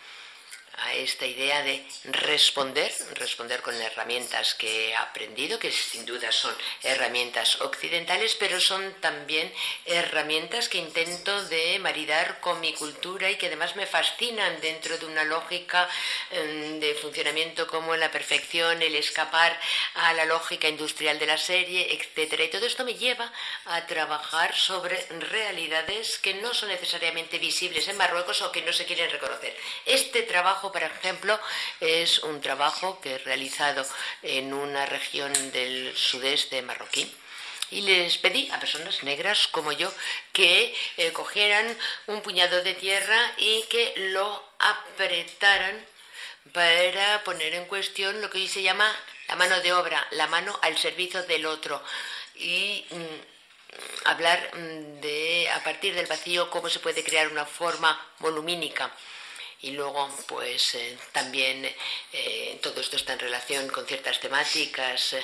a esta idea de responder, responder con herramientas que he aprendido, que sin duda son herramientas occidentales, pero son también herramientas que intento de maridar con mi cultura y que además me fascinan dentro de una lógica em, de funcionamiento como la perfección, el escapar a la lógica industrial de la serie, etcétera. Y todo esto me lleva a trabajar sobre realidades que no son necesariamente visibles en Marruecos o que no se quieren reconocer. Este trabajo, por ejemplo, es un trabajo que he realizado en una región del sudeste marroquí. Y les pedí a personas negras como yo que eh, cogieran un puñado de tierra y que lo apretaran para poner en cuestión lo que hoy se llama la mano de obra, la mano al servicio del otro. Y mm, hablar mm, de a partir del vacío cómo se puede crear una forma volumínica y luego pues eh, también eh, todo esto está en relación con ciertas temáticas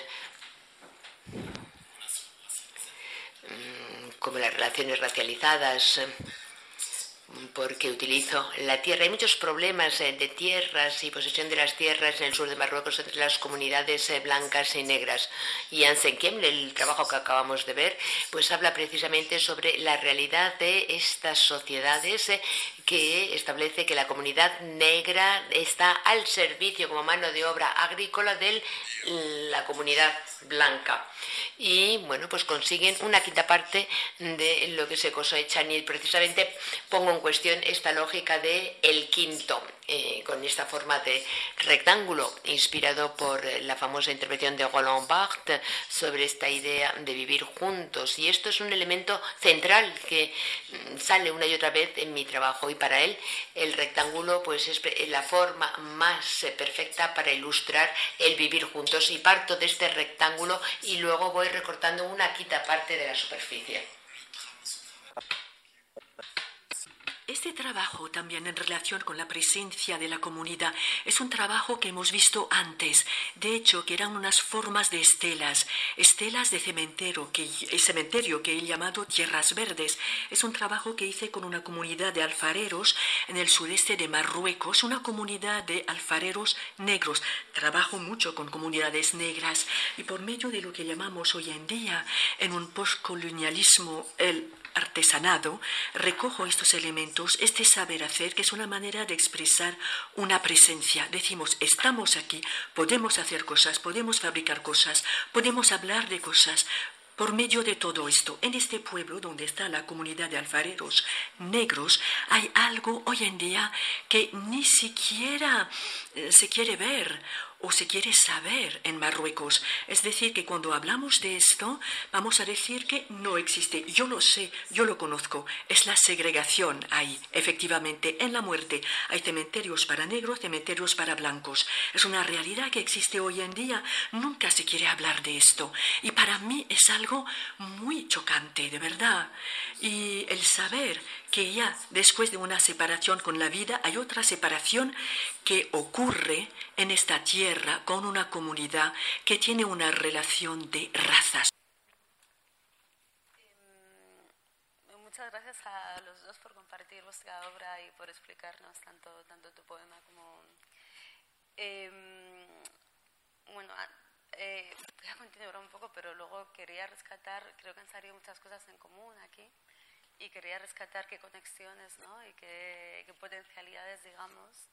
Mm, como las relaciones racializadas, eh, porque utilizo la tierra. Hay muchos problemas eh, de tierras y posesión de las tierras en el sur de Marruecos entre las comunidades eh, blancas y negras. Y Ansen Kemble, el trabajo que acabamos de ver, pues habla precisamente sobre la realidad de estas sociedades que establece que la comunidad negra está al servicio como mano de obra agrícola de la comunidad blanca. Y bueno, pues consiguen una quinta parte de lo que se cosechan y precisamente pongo en cuestión esta lógica de el quinto. Eh, con esta forma de rectángulo, inspirado por la famosa intervención de Roland Barthes sobre esta idea de vivir juntos. Y esto es un elemento central que mm, sale una y otra vez en mi trabajo y para él el rectángulo pues es la forma más eh, perfecta para ilustrar el vivir juntos y parto de este rectángulo y luego voy recortando una quita parte de la superficie. Este trabajo también en relación con la presencia de la comunidad es un trabajo que hemos visto antes. De hecho, que eran unas formas de estelas, estelas de cementerio que, cementerio que he llamado Tierras Verdes. Es un trabajo que hice con una comunidad de alfareros en el sudeste de Marruecos, una comunidad de alfareros negros. Trabajo mucho con comunidades negras y por medio de lo que llamamos hoy en día en un postcolonialismo el artesanado, recojo estos elementos, este saber hacer, que es una manera de expresar una presencia. Decimos, estamos aquí, podemos hacer cosas, podemos fabricar cosas, podemos hablar de cosas, por medio de todo esto, en este pueblo donde está la comunidad de alfareros negros, hay algo hoy en día que ni siquiera eh, se quiere ver o se quiere saber en Marruecos. Es decir, que cuando hablamos de esto, vamos a decir que no existe. Yo lo sé, yo lo conozco. Es la segregación ahí, efectivamente, en la muerte. Hay cementerios para negros, cementerios para blancos. Es una realidad que existe hoy en día. Nunca se quiere hablar de esto. Y para mí es algo muy chocante, de verdad. Y el saber que ya después de una separación con la vida hay otra separación que ocurre en esta tierra con una comunidad que tiene una relación de razas. Em, muchas gracias a los dos por compartir vuestra obra y por explicarnos tanto, tanto tu poema como... Em, bueno, eh, voy a continuar un poco, pero luego quería rescatar, creo que han salido muchas cosas en común aquí y quería rescatar qué conexiones ¿no? y qué, potencialidades, digamos,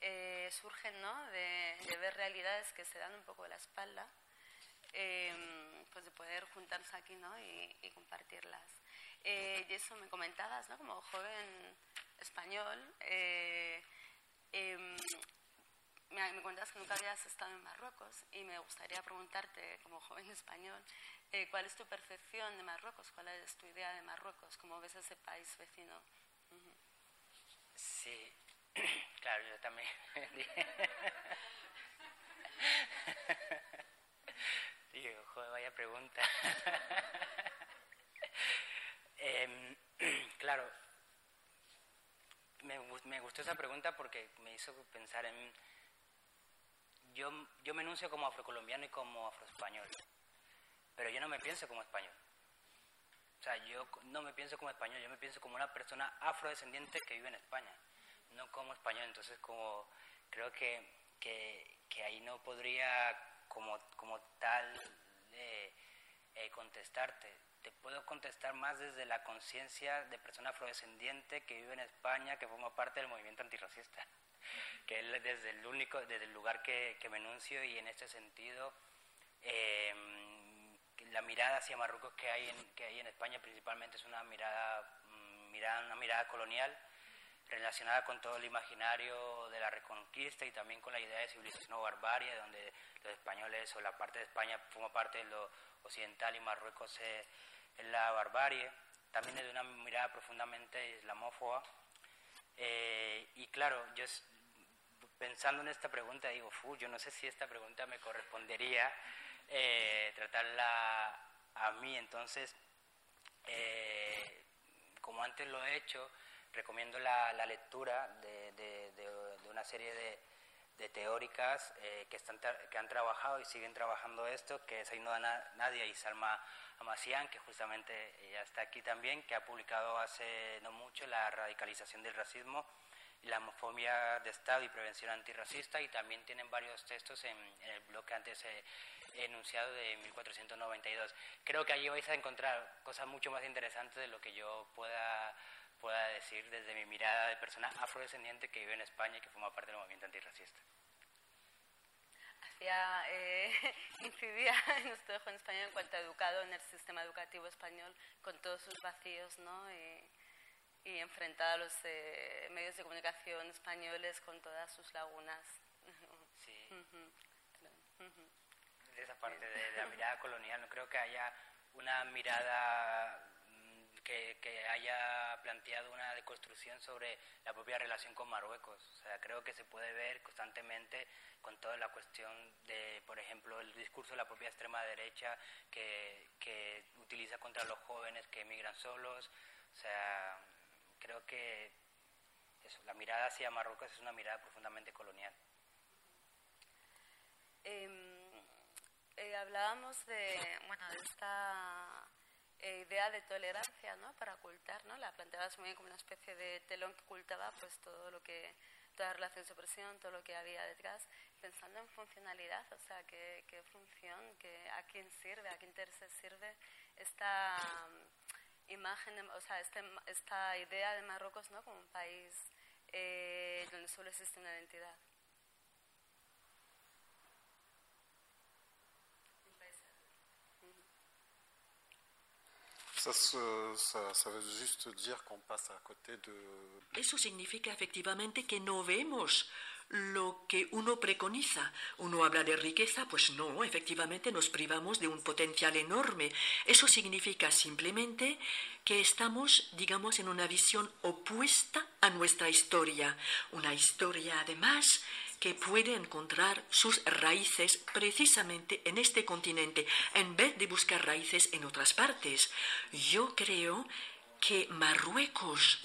eh, surgen ¿no? de, ver realidades que se dan un poco de la espalda, em, pues de poder juntarse aquí ¿no? y, compartirlas. Eh, y eso me comentabas, ¿no? como joven español, eh, em, me, me cuentas que nunca habías estado en Marruecos y me gustaría preguntarte, como joven español, eh, ¿cuál es tu percepción de Marruecos? ¿Cuál es tu idea de Marruecos? ¿Cómo ves ese país vecino? Sí, claro, yo también. Digo, joder, vaya pregunta. Em, claro, me, me, gustó esa pregunta porque me hizo pensar en... Yo, yo me enuncio como afrocolombiano y como afroespañol pero yo no me pienso como español. O sea, yo no me pienso como español, yo me pienso como una persona afrodescendiente que vive en España, no como español. Entonces, como creo que, que, que ahí no podría como, como tal eh, eh, contestarte. Te puedo contestar más desde la conciencia de persona afrodescendiente que vive en España, que forma parte del movimiento antirracista, que es desde el único, desde el lugar que, que me enuncio y en este sentido eh, la mirada hacia Marruecos que hay en, que hay en España principalmente es una mirada, mm, mirada, una mirada colonial relacionada con todo el imaginario de la reconquista y también con la idea de civilización o barbarie, donde los españoles o la parte de España forma parte de lo occidental y Marruecos es, la barbarie. También es de una mirada profundamente islamófoba. Eh, y claro, yo pensando en esta pregunta digo, yo no sé si esta pregunta me correspondería eh, tratarla a mí. Entonces, eh, como antes lo he hecho, recomiendo la, lectura de, una serie de, teóricas eh, que, están, que han trabajado y siguen trabajando esto, que es Ainhoa Nadia y Salma Amasian, que justamente ella está aquí también, que ha publicado hace no mucho la radicalización del racismo la homofobia de Estado y prevención antirracista, y también tienen varios textos en, el blog que antes he enunciado de 1492. Creo que allí vais a encontrar cosas mucho más interesantes de lo que yo pueda pueda decir desde mi mirada de persona afrodescendiente que vive en España y que forma parte del movimiento antirracista. Hacía, eh, incidía en nuestro hijo en España en cuanto a educado en el sistema educativo español con todos sus vacíos, ¿no? Y, y enfrentado a los eh, medios de comunicación españoles con todas sus lagunas. Sí. De esa parte de, de la mirada colonial, no creo que haya una mirada que, haya planteado una deconstrucción sobre la propia relación con Marruecos. O sea, creo que se puede ver constantemente con toda la cuestión de, por ejemplo, el discurso de la propia extrema derecha que, que utiliza contra los jóvenes que emigran solos. O sea, creo que la mirada hacia Marruecos es una mirada profundamente colonial. Em, eh, hablábamos de, bueno, de esta eh, idea de tolerancia ¿no? para ocultar, ¿no? la planteabas muy bien como una especie de telón que ocultaba pues todo lo que, toda la relación de opresión, todo lo que había detrás, pensando en funcionalidad, o sea, qué, qué función, qué, a quién sirve, a qué interés sirve esta imagen, o sea, este, esta idea de Marruecos ¿no? como un país eh, donde solo existe una identidad. Eso significa efectivamente que no vemos lo que uno preconiza. Uno habla de riqueza, pues no, efectivamente nos privamos de un potencial enorme. Eso significa simplemente que estamos, digamos, en una visión opuesta a nuestra historia. Una historia, además, que puede encontrar sus raíces precisamente en este continente, en vez de buscar raíces en otras partes. Yo creo que Marruecos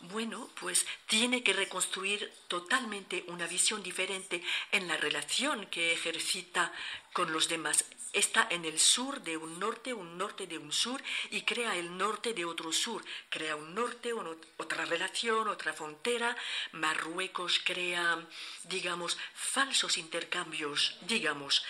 bueno, pues tiene que reconstruir totalmente una visión diferente en la relación que ejercita con los demás está en el sur de un norte, un norte de un sur, y crea el norte de otro sur. Crea un norte, otra relación, otra frontera. Marruecos crea, digamos, falsos intercambios, digamos.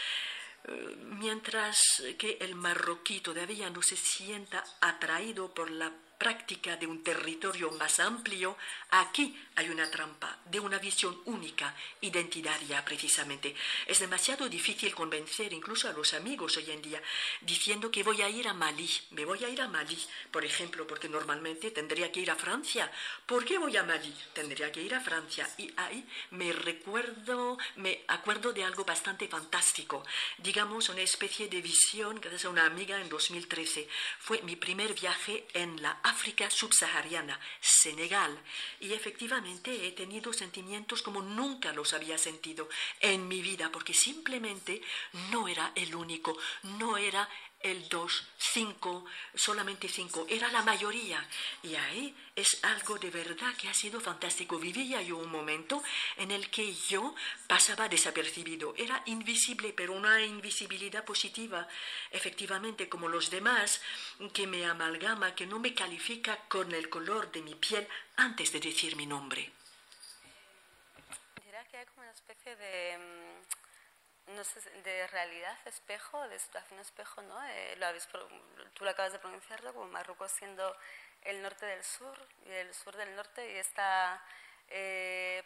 Eh, mientras que el marroquí todavía no se sienta atraído por la práctica de un territorio más amplio, aquí hay una trampa de una visión única, identitaria precisamente. Es demasiado difícil convencer incluso a los amigos hoy en día diciendo que voy a ir a Malí, me voy a ir a Malí, por ejemplo, porque normalmente tendría que ir a Francia. ¿Por qué voy a Malí? Tendría que ir a Francia. Y ahí me recuerdo, me acuerdo de algo bastante fantástico, digamos una especie de visión gracias a una amiga en 2013. Fue mi primer viaje en la África subsahariana, Senegal, y efectivamente he tenido sentimientos como nunca los había sentido en mi vida, porque simplemente no era el único, no era el 2, 5, solamente 5, era la mayoría. Y ahí es algo de verdad que ha sido fantástico. Vivía yo un momento en el que yo pasaba desapercibido. Era invisible, pero una invisibilidad positiva, efectivamente, como los demás, que me amalgama, que no me califica con el color de mi piel antes de decir mi nombre hay como una especie de, mm, no sé, de realidad espejo, de situación espejo, ¿no? Eh, lo habéis, tú lo acabas de pronunciarlo, como Marruecos siendo el norte del sur y el sur del norte y esta Eh,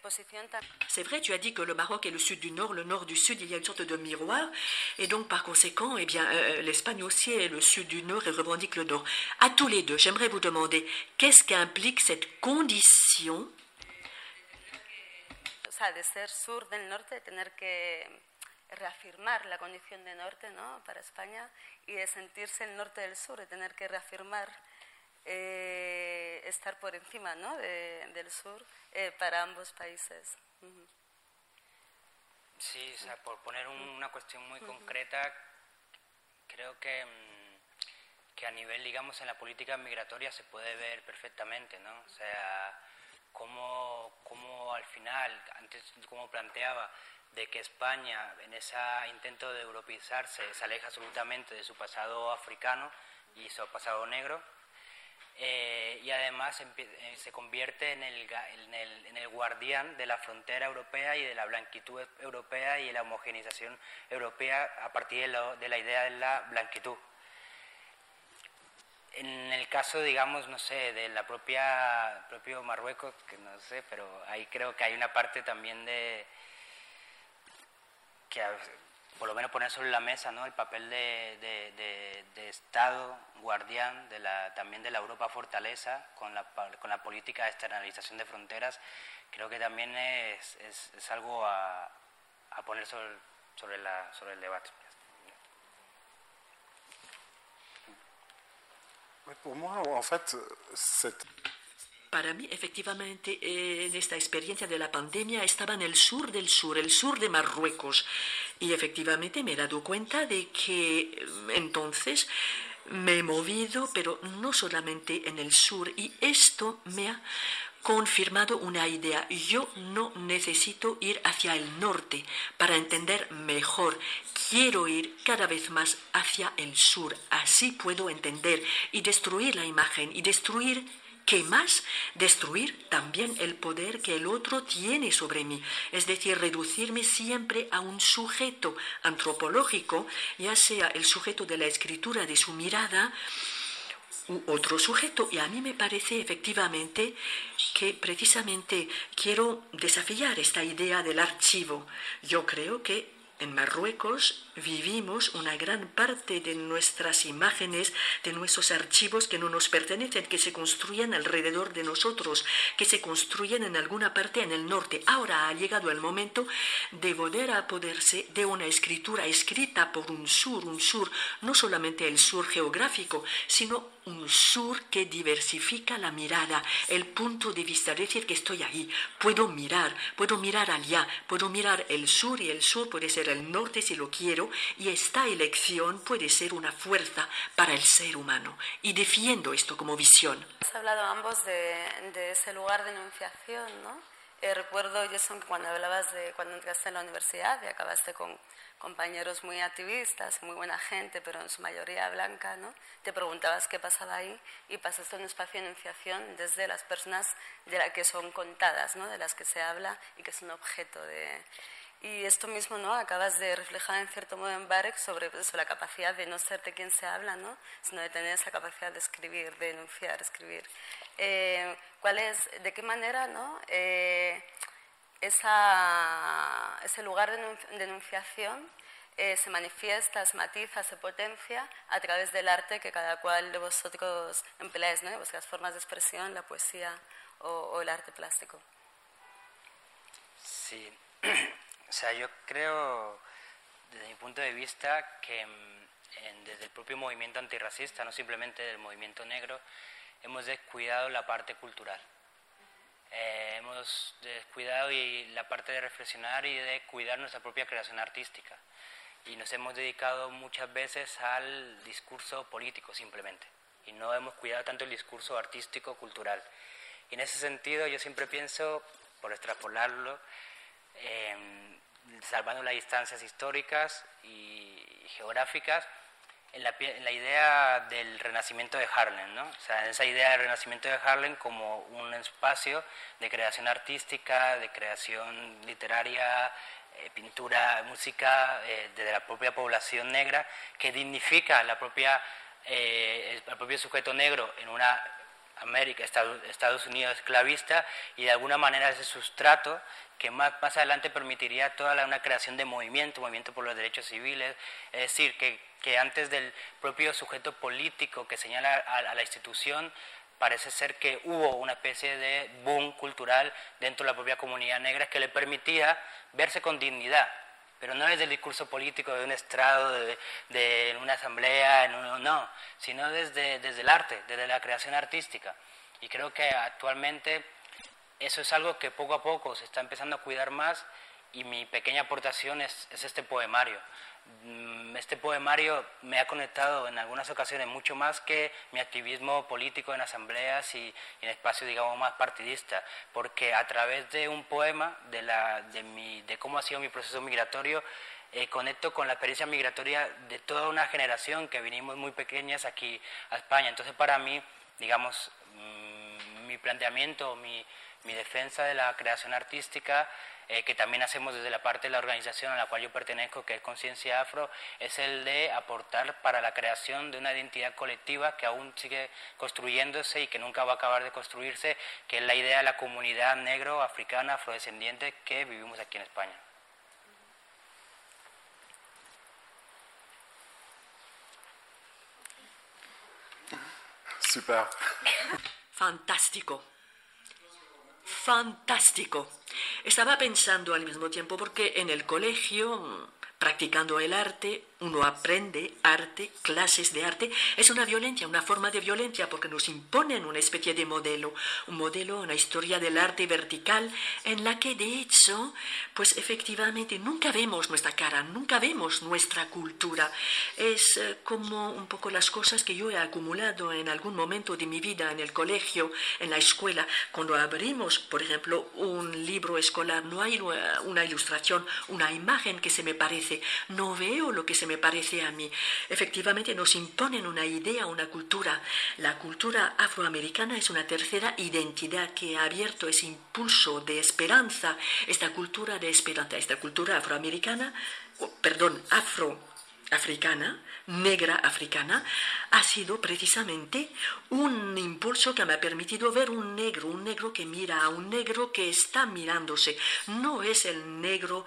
C'est vrai, tu as dit que le Maroc est le sud du nord, le nord du sud, il y a une sorte de miroir, et donc par conséquent, eh bien, euh, l'Espagne aussi est le sud du nord et revendique le nord. À tous les deux, j'aimerais vous demander, qu'est-ce qu'implique cette condition? O sea, de ser sur del norte, de tener que reafirmar la condición de norte ¿no? para España y de sentirse el norte del sur, de tener que reafirmar eh, estar por encima ¿no? del sur eh, para ambos países. Sí, o sea, por poner una cuestión muy concreta, creo que, mm, que a nivel, digamos, en la política migratoria se puede ver perfectamente, ¿no? O sea, cómo, cómo al final, antes como planteaba, de que España en ese intento de europeizarse se aleja absolutamente de su pasado africano y su pasado negro, eh, y además eh, se convierte en el, en, el, guardián de la frontera europea y de la blanquitud europea y de la homogeneización europea a partir de, de la idea de la blanquitud. En el caso, digamos, no sé, de la propia propio Marruecos, que no sé, pero ahí creo que hay una parte también de que por lo menos poner sobre la mesa ¿no? el papel de, de, Estado guardián de la, también de la Europa fortaleza con la, con la política de externalización de fronteras, creo que también es, es, algo a, a, poner sobre, sobre, la, sobre el debate. Pour moi, en fait. Para mí, efectivamente, en esta experiencia de la pandemia estaba en el sur del sur, el sur de Marruecos. Y efectivamente me he dado cuenta de que entonces me he movido, pero no solamente en el sur. Y esto me ha confirmado una idea. Yo no necesito ir hacia el norte para entender mejor. Quiero ir cada vez más hacia el sur. Así puedo entender y destruir la imagen y destruir ¿Qué más? Destruir también el poder que el otro tiene sobre mí, es decir, reducirme siempre a un sujeto antropológico, ya sea el sujeto de la escritura de su mirada, u otro sujeto. Y a mí me parece efectivamente que precisamente quiero desafiar esta idea del archivo. Yo creo que en Marruecos vivimos una gran parte de nuestras imágenes, de nuestros archivos que no nos pertenecen, que se construyen alrededor de nosotros, que se construyen en alguna parte en el norte. Ahora ha llegado el momento de volver a apoderarse de una escritura escrita por un sur, un sur, no solamente el sur geográfico, sino un sur que diversifica la mirada, el punto de vista, es decir, que estoy ahí, puedo mirar, puedo mirar allá, puedo mirar el sur y el sur puede ser el norte si lo quiero, y esta elección puede ser una fuerza para el ser humano. Y defiendo esto como visión. Has hablado ambos de, de ese lugar de enunciación, ¿no? Eh, recuerdo, Jason, que cuando hablabas de cuando entraste en la universidad y acabaste con compañeros muy activistas, muy buena gente, pero en su mayoría blanca, ¿no? Te preguntabas qué pasaba ahí y pasaste un espacio de enunciación desde las personas de las que son contadas, ¿no? De las que se habla y que son objeto de... Y esto mismo, ¿no? Acabas de reflejar en cierto modo en Barek sobre, pues, la capacidad de no ser de quien se habla, ¿no? Sino de tener esa capacidad de escribir, de enunciar, escribir. Eh, ¿Cuál es, de qué manera, ¿no? Eh, esa, ese lugar de enunciación eh, se manifiesta, se matiza, se potencia a través del arte que cada cual de vosotros empleáis, ¿no? vuestras formas de expresión, la poesía o, el arte plástico. Sí, o sea, yo creo, desde mi punto de vista, que mm, desde el propio movimiento antirracista, no simplemente del movimiento negro, hemos descuidado la parte cultural. Eh, hemos descuidado y la parte de reflexionar y de cuidar nuestra propia creación artística. Y nos hemos dedicado muchas veces al discurso político simplemente. Y no hemos cuidado tanto el discurso artístico, cultural. Y en ese sentido yo siempre pienso, por extrapolarlo, salvando las distancias históricas y geográficas, en la, en la, idea del renacimiento de Harlem, ¿no? O sea, en esa idea del renacimiento de Harlem como un espacio de creación artística, de creación literaria, eh, pintura, música eh, de la propia población negra que dignifica la propia, eh, el propio sujeto negro en una América, Estados Unidos esclavista y de alguna manera ese sustrato que más, más adelante permitiría toda la, una creación de movimiento, movimiento por los derechos civiles, es decir, que, que antes del propio sujeto político que señala a, la institución, parece ser que hubo una especie de boom cultural dentro de la propia comunidad negra que le permitía verse con dignidad, pero no desde el discurso político de un estrado, de, una asamblea, no, sino desde, desde el arte, desde la creación artística. Y creo que actualmente eso es algo que poco a poco se está empezando a cuidar más y mi pequeña aportación es este poemario. Mm, este poemario me ha conectado en algunas ocasiones mucho más que mi activismo político en asambleas y, en espacios, digamos, más partidistas, porque a través de un poema, de, la, de, mi, de cómo ha sido mi proceso migratorio, eh, conecto con la experiencia migratoria de toda una generación que vinimos muy pequeñas aquí a España. Entonces, para mí, digamos, mm, mi planteamiento, mi, mi defensa de la creación artística eh, que también hacemos desde la parte de la organización a la cual yo pertenezco, que es Conciencia Afro, es el de aportar para la creación de una identidad colectiva que aún sigue construyéndose y que nunca va a acabar de construirse, que es la idea de la comunidad negro, africana, afrodescendiente que vivimos aquí en España. Super. Fantástico. Fantástico. Estaba pensando al mismo tiempo porque en el colegio, practicando el arte, uno aprende arte, clases de arte, es una violencia, una forma de violencia, porque nos imponen una especie de modelo, un modelo, una historia del arte vertical, en la que de hecho, pues efectivamente nunca vemos nuestra cara, nunca vemos nuestra cultura. Es eh, como un poco las cosas que yo he acumulado en algún momento de mi vida, en el colegio, en la escuela. Cuando abrimos, por ejemplo, un libro escolar, no hay una ilustración, una imagen que se me parece, no veo lo que se me parece a mí. Efectivamente nos imponen una idea, una cultura. La cultura afroamericana es una tercera identidad que ha abierto ese impulso de esperanza, esta cultura de esperanza, esta cultura afroamericana, perdón, afroafricana, negra africana, ha sido precisamente un impulso que me ha permitido ver un negro, un negro que mira a un negro que está mirándose. No es el negro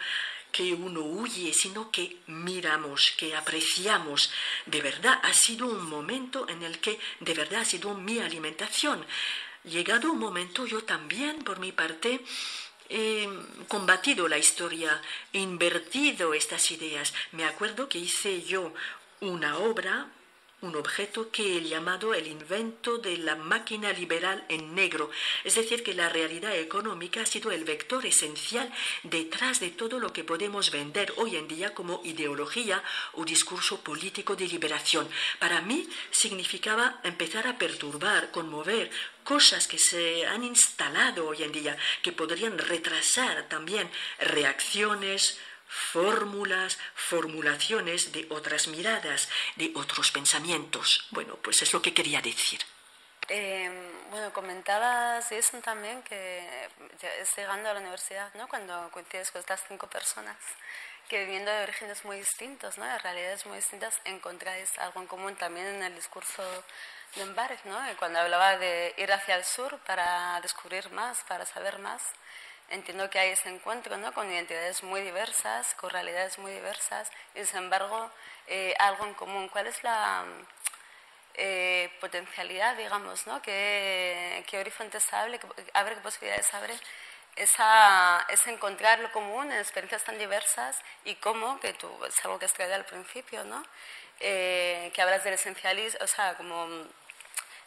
que uno huye, sino que miramos, que apreciamos. De verdad, ha sido un momento en el que de verdad ha sido mi alimentación. Llegado un momento, yo también, por mi parte, he combatido la historia, he invertido estas ideas. Me acuerdo que hice yo una obra un objeto que he llamado el invento de la máquina liberal en negro, es decir, que la realidad económica ha sido el vector esencial detrás de todo lo que podemos vender hoy en día como ideología o discurso político de liberación. Para mí significaba empezar a perturbar, conmover, cosas que se han instalado hoy en día, que podrían retrasar también reacciones, fórmulas, formulaciones de otras miradas, de otros pensamientos. Bueno, pues es lo que quería decir. Em, bueno, comentabas eso también, que llegando a la universidad, ¿no? cuando coincides con estas cinco personas que viviendo de orígenes muy distintos, ¿no? de realidades muy distintas, encontráis algo en común también en el discurso de Mbarek, ¿no? cuando hablaba de ir hacia el sur para descubrir más, para saber más entiendo que hay ese encuentro ¿no? con identidades muy diversas, con realidades muy diversas, y sin embargo eh, algo en común. ¿Cuál es la eh, potencialidad, digamos, ¿no? ¿Qué, qué horizontes abre, qué, abre, qué posibilidades abre? Esa, es encontrar lo común en experiencias tan diversas y cómo, que tú, es algo que has traído al principio, ¿no? Eh, que hablas del esencialismo, o sea, como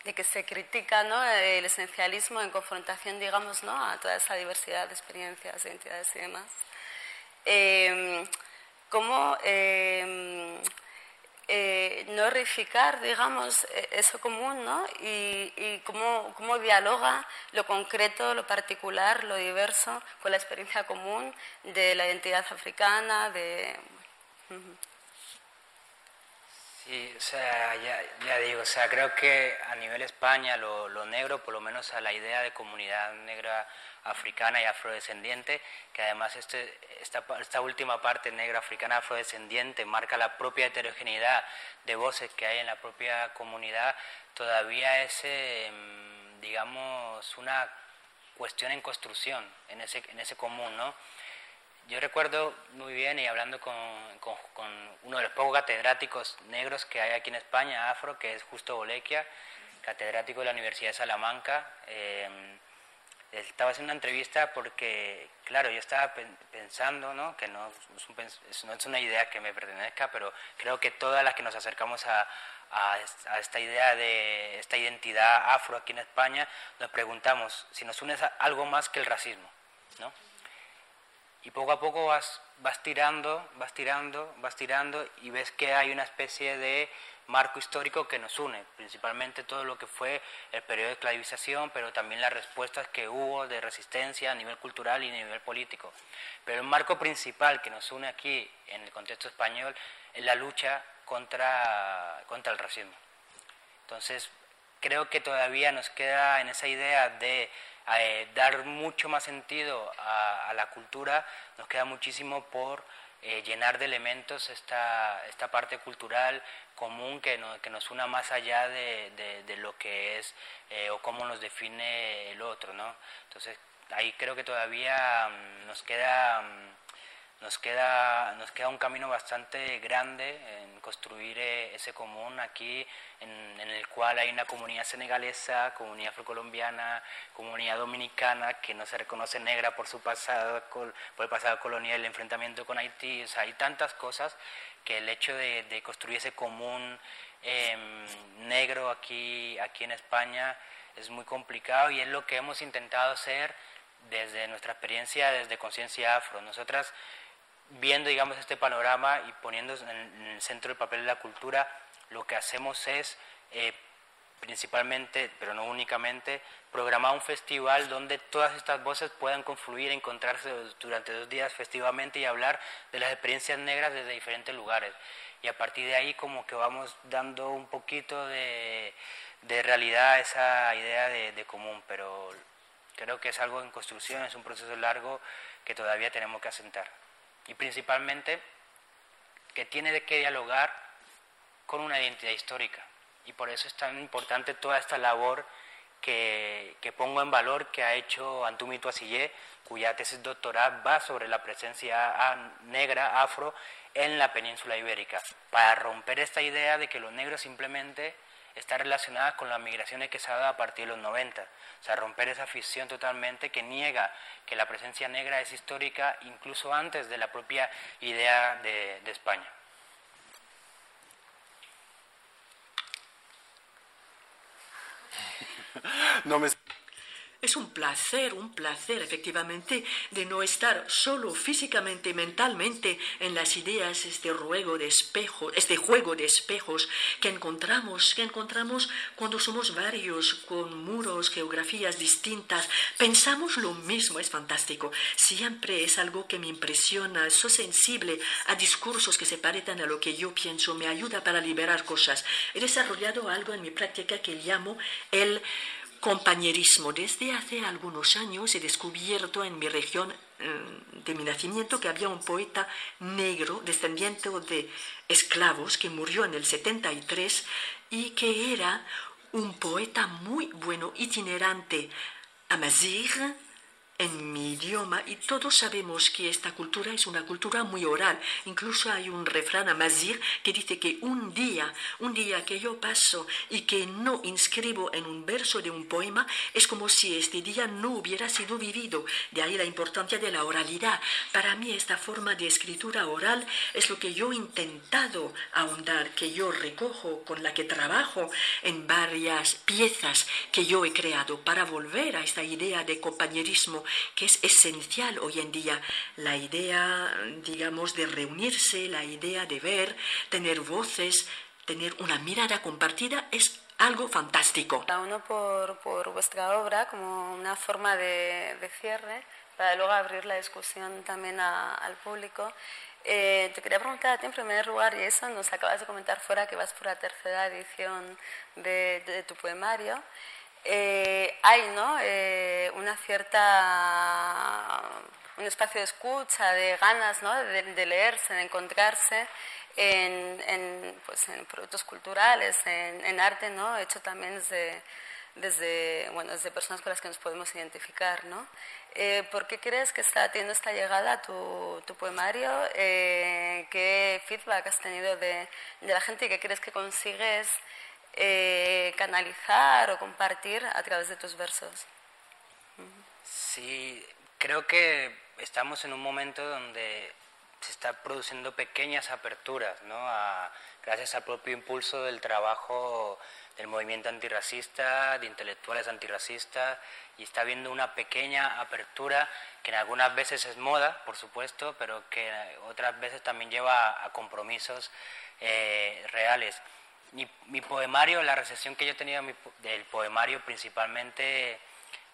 de que se critica ¿no? el esencialismo en confrontación, digamos, ¿no? a toda esa diversidad de experiencias, de identidades y demás. Eh, ¿Cómo eh, eh, no reificar, digamos, e, eso común, ¿no? Y, y cómo, cómo, dialoga lo concreto, lo particular, lo diverso con la experiencia común de la identidad africana, de... Sí, o sea, ya, digo, o sea, creo que a nivel España lo, lo, negro, por lo menos a la idea de comunidad negra africana y afrodescendiente, que además este, esta, esta última parte negra africana afrodescendiente marca la propia heterogeneidad de voces que hay en la propia comunidad, todavía es, em, digamos, una cuestión en construcción en ese, en ese común, ¿no? Yo recuerdo muy bien, y hablando con, uno de los pocos catedráticos negros que hay aquí en España, afro, que es Justo Bolequia, catedrático de la Universidad de Salamanca, eh, estaba haciendo una entrevista porque, claro, yo estaba pensando, ¿no? que no es, no es, una idea que me pertenezca, pero creo que todas las que nos acercamos a, a, esta idea de esta identidad afro aquí en España, nos preguntamos si nos une algo más que el racismo. ¿no? Y poco a poco vas, vas tirando, vas tirando, vas tirando y ves que hay una especie de marco histórico que nos une, principalmente todo lo que fue el periodo de esclavización, pero también las respuestas que hubo de resistencia a nivel cultural y a nivel político. Pero el marco principal que nos une aquí en el contexto español es la lucha contra, contra el racismo. Entonces, creo que todavía nos queda en esa idea de eh, dar mucho más sentido a, la cultura, nos queda muchísimo por eh, llenar de elementos esta, esta parte cultural común que, que nos una más allá de, de, lo que es eh, o cómo nos define el otro. ¿no? Entonces, ahí creo que todavía mm, nos queda... Nos queda, nos queda un camino bastante grande en construir eh, ese común aquí, en, el cual hay una comunidad senegalesa, comunidad afrocolombiana, comunidad dominicana, que no se reconoce negra por su pasado, por el pasado colonial, el enfrentamiento con Haití, o sea, hay tantas cosas que el hecho de, construir ese común em, negro aquí, aquí en España es muy complicado y es lo que hemos intentado hacer desde nuestra experiencia, desde Conciencia Afro. Nosotras viendo, digamos, este panorama y poniendo en el centro el papel de la cultura, lo que hacemos es, eh, principalmente, pero no únicamente, programar un festival donde todas estas voces puedan confluir, encontrarse durante dos días festivamente y hablar de las experiencias negras desde diferentes lugares. Y a partir de ahí como que vamos dando un poquito de, realidad a esa idea de, de común, pero creo que es algo en construcción, es un proceso largo que todavía tenemos que asentar y principalmente que tiene que dialogar con una identidad histórica. Y por eso es tan importante toda esta labor que, que pongo en valor que ha hecho Antumi Tuasillé, cuya tesis doctoral va sobre la presencia negra, afro, en la península ibérica, para romper esta idea de que los negros simplemente está relacionada con las migraciones que se ha dado a partir de los 90. O sea, romper esa ficción totalmente que niega que la presencia negra es histórica incluso antes de la propia idea de, de España. No me... Es un placer, un placer efectivamente de no estar solo físicamente mentalmente en las ideas, este ruego de espejos, este juego de espejos que encontramos, que encontramos cuando somos varios, con muros, geografías distintas, pensamos lo mismo, es fantástico. Siempre es algo que me impresiona, soy sensible a discursos que se parecen a lo que yo pienso, me ayuda para liberar cosas. He desarrollado algo en mi práctica que llamo el compañerismo. Desde hace algunos años he descubierto en mi región mm, de mi nacimiento que había un poeta negro, descendiente de esclavos, que murió en el 73 y que era un poeta muy bueno, itinerante, amazigh, en mi idioma y todos sabemos que esta cultura es una cultura muy oral. Incluso hay un refrán amazir que dice que un día, un día que yo paso y que no inscribo en un verso de un poema es como si este día no hubiera sido vivido. De ahí la importancia de la oralidad. Para mí esta forma de escritura oral es lo que yo he intentado ahondar, que yo recojo, con la que trabajo en varias piezas que yo he creado para volver a esta idea de compañerismo que es esencial hoy en día. La idea, digamos, de reunirse, la idea de ver, tener voces, tener una mirada compartida es algo fantástico. Cada uno por, por vuestra obra como una forma de, de, cierre para luego abrir la discusión también al público. Eh, te quería preguntar en primer lugar, y eso nos acabas de comentar fuera que vas por la tercera edición de, tu poemario. Eh, hay ¿no? Eh, una cierta un espacio de escucha, de ganas ¿no? de, leerse, de encontrarse en, pues, en productos culturales, en, arte, ¿no? hecho también desde, desde, bueno, desde personas con las que nos podemos identificar. ¿no? Eh, ¿Por qué crees que está teniendo esta llegada a tu, tu poemario? Eh, ¿Qué feedback has tenido de, de, la gente y qué crees que consigues eh, canalizar o compartir a través de tus versos? Sí, creo que estamos en un momento donde se está produciendo pequeñas aperturas, ¿no? gracias al propio impulso del trabajo del movimiento antirracista, de intelectuales antirracistas, y está habiendo una pequeña apertura que en algunas veces es moda, por supuesto, pero que otras veces también lleva a compromisos eh, reales. Mi, poemario, la recepción que yo he tenido del poemario principalmente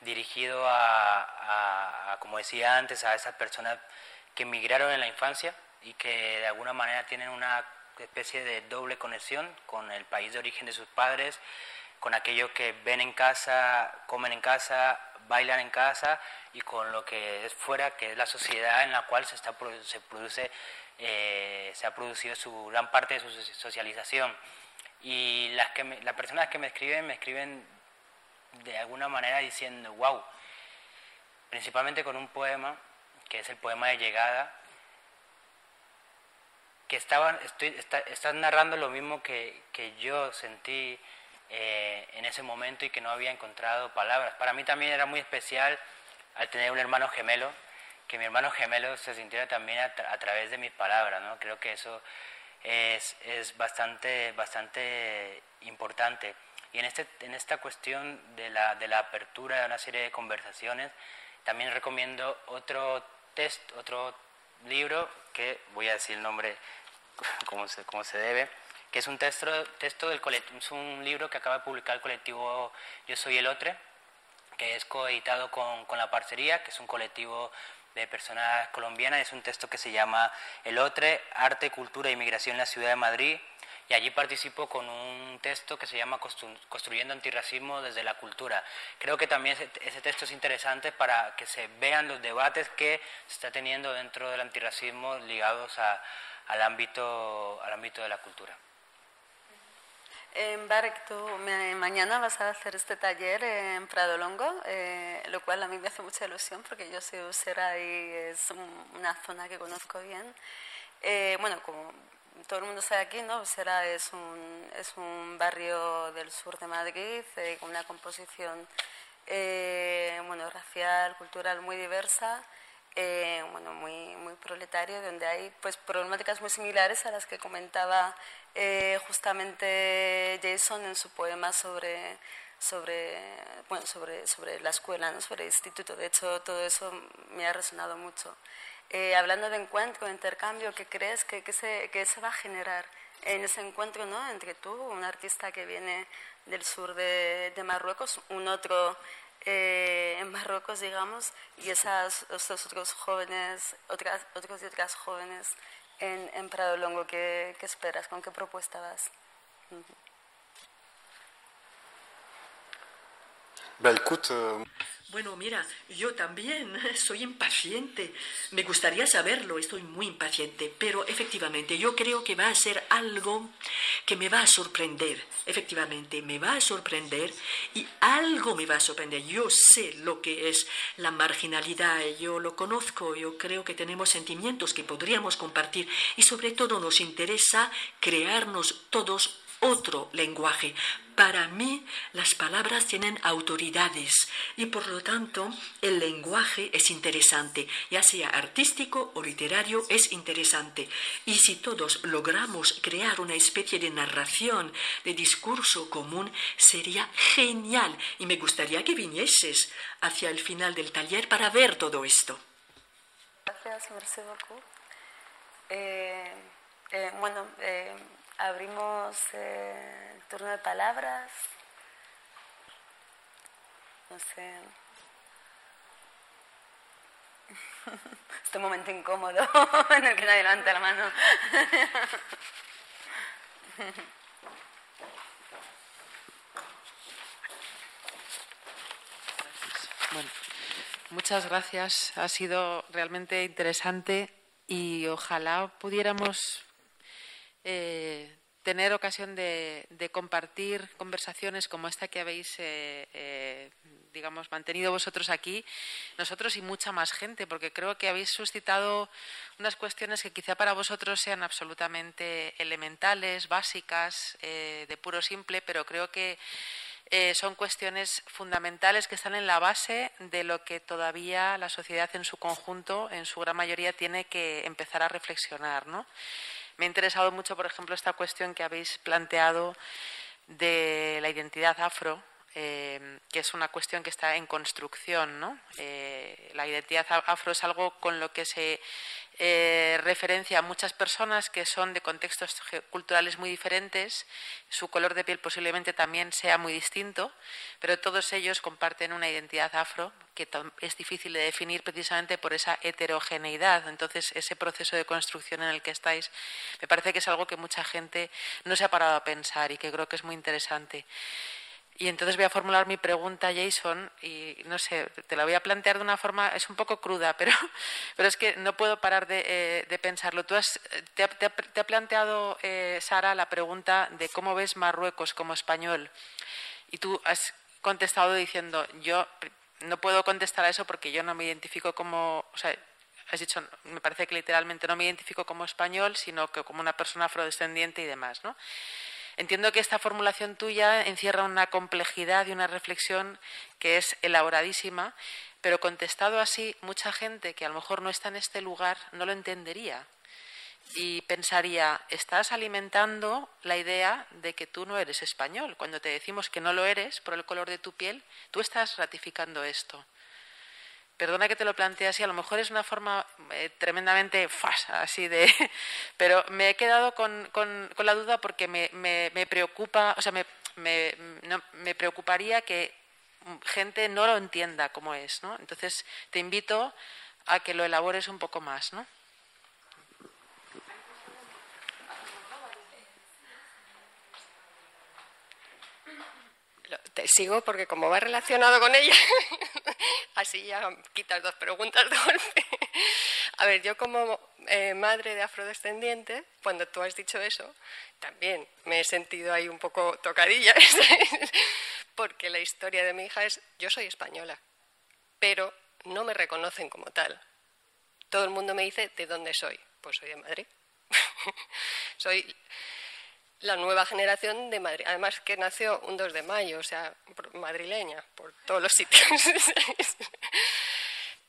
dirigido a, como decía antes, a esas personas que emigraron en la infancia y que de alguna manera tienen una especie de doble conexión con el país de origen de sus padres, con aquello que ven en casa, comen en casa, bailan en casa y con lo que es fuera, que es la sociedad en la cual se, está, se produce, eh, se ha producido su gran parte de su socialización. Y las, que las personas que me escriben, me escriben de alguna manera diciendo, wow, principalmente con un poema, que es el poema de llegada, que estaban, estoy, están narrando lo mismo que, que yo sentí eh, en ese momento y que no había encontrado palabras. Para mí también era muy especial al tener un hermano gemelo, que mi hermano gemelo se sintiera también a, a través de mis palabras, ¿no? Creo que eso es, es bastante, bastante importante. Y en, este, en esta cuestión de la, de la apertura de una serie de conversaciones, también recomiendo otro test, otro libro, que voy a decir el nombre como se, como se debe, que es un texto, texto del es un libro que acaba de publicar el colectivo Yo Soy el Otre, que es coeditado con, con La Parcería, que es un colectivo de personas colombianas. Es un texto que se llama El Otre, Arte, Cultura e Inmigración en la Ciudad de Madrid, y allí participo con un texto que se llama Construyendo Antirracismo desde la Cultura. Creo que también ese, texto es interesante para que se vean los debates que se está teniendo dentro del antirracismo ligados al, ámbito, al ámbito de la cultura. En Barek, tú mañana vas a hacer este taller en Prado Longo, eh, lo cual a mí me hace mucha ilusión porque yo soy usera y es una zona que conozco bien. Eh, bueno, como todo el mundo sabe aquí, ¿no? Será es un, es un barrio del sur de Madrid eh, con una composición eh, bueno, racial, cultural muy diversa, eh, bueno, muy, muy proletario, donde hay pues, problemáticas muy similares a las que comentaba justamente Jason en su poema sobre, sobre, bueno, sobre, sobre la escuela, ¿no? sobre el instituto. De hecho, todo eso me ha resonado mucho. Eh, hablando de encuentro, de intercambio, ¿qué crees que, se, que se va a generar en ese encuentro ¿no? entre tú, un artista que viene del sur de, Marruecos, un otro eh, en Marruecos, digamos, y esas, otros jóvenes, otras, otros y otras jóvenes en, en Prado Longo, ¿qué, ¿qué, esperas? ¿Con qué propuesta vas? Bueno, mira, yo también soy impaciente. Me gustaría saberlo, estoy muy impaciente, pero efectivamente yo creo que va a ser algo que me va a sorprender. Efectivamente, me va a sorprender y algo me va a sorprender. Yo sé lo que es la marginalidad, yo lo conozco, yo creo que tenemos sentimientos que podríamos compartir y sobre todo nos interesa crearnos todos otro lenguaje. Para mí las palabras tienen autoridades y por lo tanto el lenguaje es interesante, ya sea artístico o literario es interesante. Y si todos logramos crear una especie de narración, de discurso común, sería genial y me gustaría que vinieses hacia el final del taller para ver todo esto. Gracias, merci eh, eh, bueno, eh, Abrimos eh, el turno de palabras. No sé. este momento incómodo en el que nadie levanta la mano. Bueno, muchas gracias. Ha sido realmente interesante y ojalá pudiéramos eh, tener ocasión de, compartir conversaciones como esta que habéis, eh, eh, digamos, mantenido vosotros aquí, nosotros y mucha más gente, porque creo que habéis suscitado unas cuestiones que quizá para vosotros sean absolutamente elementales, básicas, de puro simple, pero creo que son cuestiones fundamentales que están en la base de lo que todavía la sociedad en su conjunto, en su gran mayoría, tiene que empezar a reflexionar, ¿no? Me ha interesado mucho, por ejemplo, esta cuestión que habéis planteado de la identidad afro, eh, que es una cuestión que está en construcción. ¿no? Eh, la identidad afro es algo con lo que se eh, referencia a muchas personas que son de contextos culturales muy diferentes, su color de piel posiblemente también sea muy distinto, pero todos ellos comparten una identidad afro que es difícil de definir precisamente por esa heterogeneidad. Entonces, ese proceso de construcción en el que estáis me parece que es algo que mucha gente no se ha parado a pensar y que creo que es muy interesante. Y entonces voy a formular mi pregunta, Jason, y no sé, te la voy a plantear de una forma, es un poco cruda, pero, pero es que no puedo parar de, eh, pensarlo. Tú has, te, ha, planteado, eh, Sara, la pregunta de cómo ves Marruecos como español. Y tú has contestado diciendo, yo no puedo contestar a eso porque yo no me identifico como, o sea, has dicho, me parece que literalmente no me identifico como español, sino que como una persona afrodescendiente y demás, ¿no? Entiendo que esta formulación tuya encierra una complejidad y una reflexión que es elaboradísima, pero contestado así, mucha gente que a lo mejor no está en este lugar no lo entendería y pensaría, estás alimentando la idea de que tú no eres español. Cuando te decimos que no lo eres por el color de tu piel, tú estás ratificando esto. Perdona que te lo plantee así, a lo mejor es una forma eh, tremendamente fasa, así de. Pero me he quedado con, con, la duda porque me, me, me, preocupa, o sea, me, me preocuparía que gente no lo entienda como es, ¿no? Entonces te invito a que lo elabores un poco más, ¿no? Te sigo porque como va relacionado con ella, así ya quitas dos preguntas de golpe. A ver, yo como eh, madre de afrodescendiente, cuando tú has dicho eso, también me he sentido ahí un poco tocadilla, porque la historia de mi hija es, yo soy española, pero no me reconocen como tal. Todo el mundo me dice, ¿de dónde soy? Pues soy de Madrid. soy la nueva generación de Madrid. Además que nació un 2 de mayo, o sea, madrileña, por todos los sitios.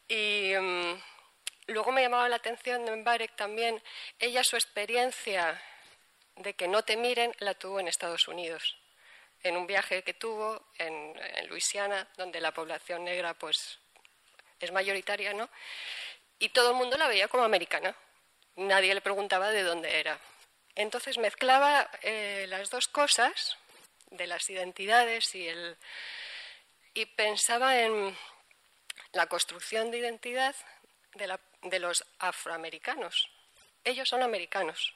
y mm, luego me llamaba la atención de Mbarek también, ella su experiencia de que no te miren la tuvo en Estados Unidos, en un viaje que tuvo en, en Luisiana, donde la población negra pues es mayoritaria, ¿no? Y todo el mundo la veía como americana. Nadie le preguntaba de dónde era. Entonces mezclaba eh, las dos cosas de las identidades y, el, y pensaba en la construcción de identidad de, de los afroamericanos. Ellos son americanos,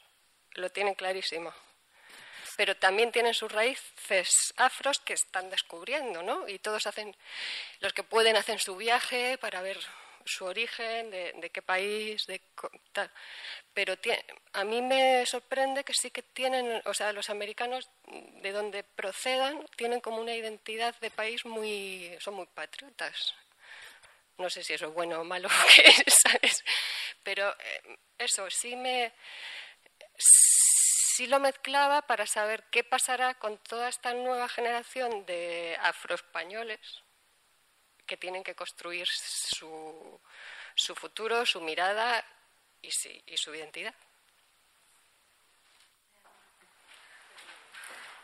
lo tienen clarísimo pero también tienen sus raíces afros que están descubriendo, ¿no? Y todos hacen, los que pueden hacen su viaje para ver su origen, de, qué país, de tal. Pero a mí me sorprende que sí que tienen, o sea, los americanos, de donde procedan, tienen como una identidad de país muy, son muy patriotas. No sé si eso es bueno o malo, ¿sabes? Pero eh, eso sí me sí lo mezclaba para saber qué pasará con toda esta nueva generación de afroespañoles que tienen que construir su, su futuro, su mirada y, y su identidad.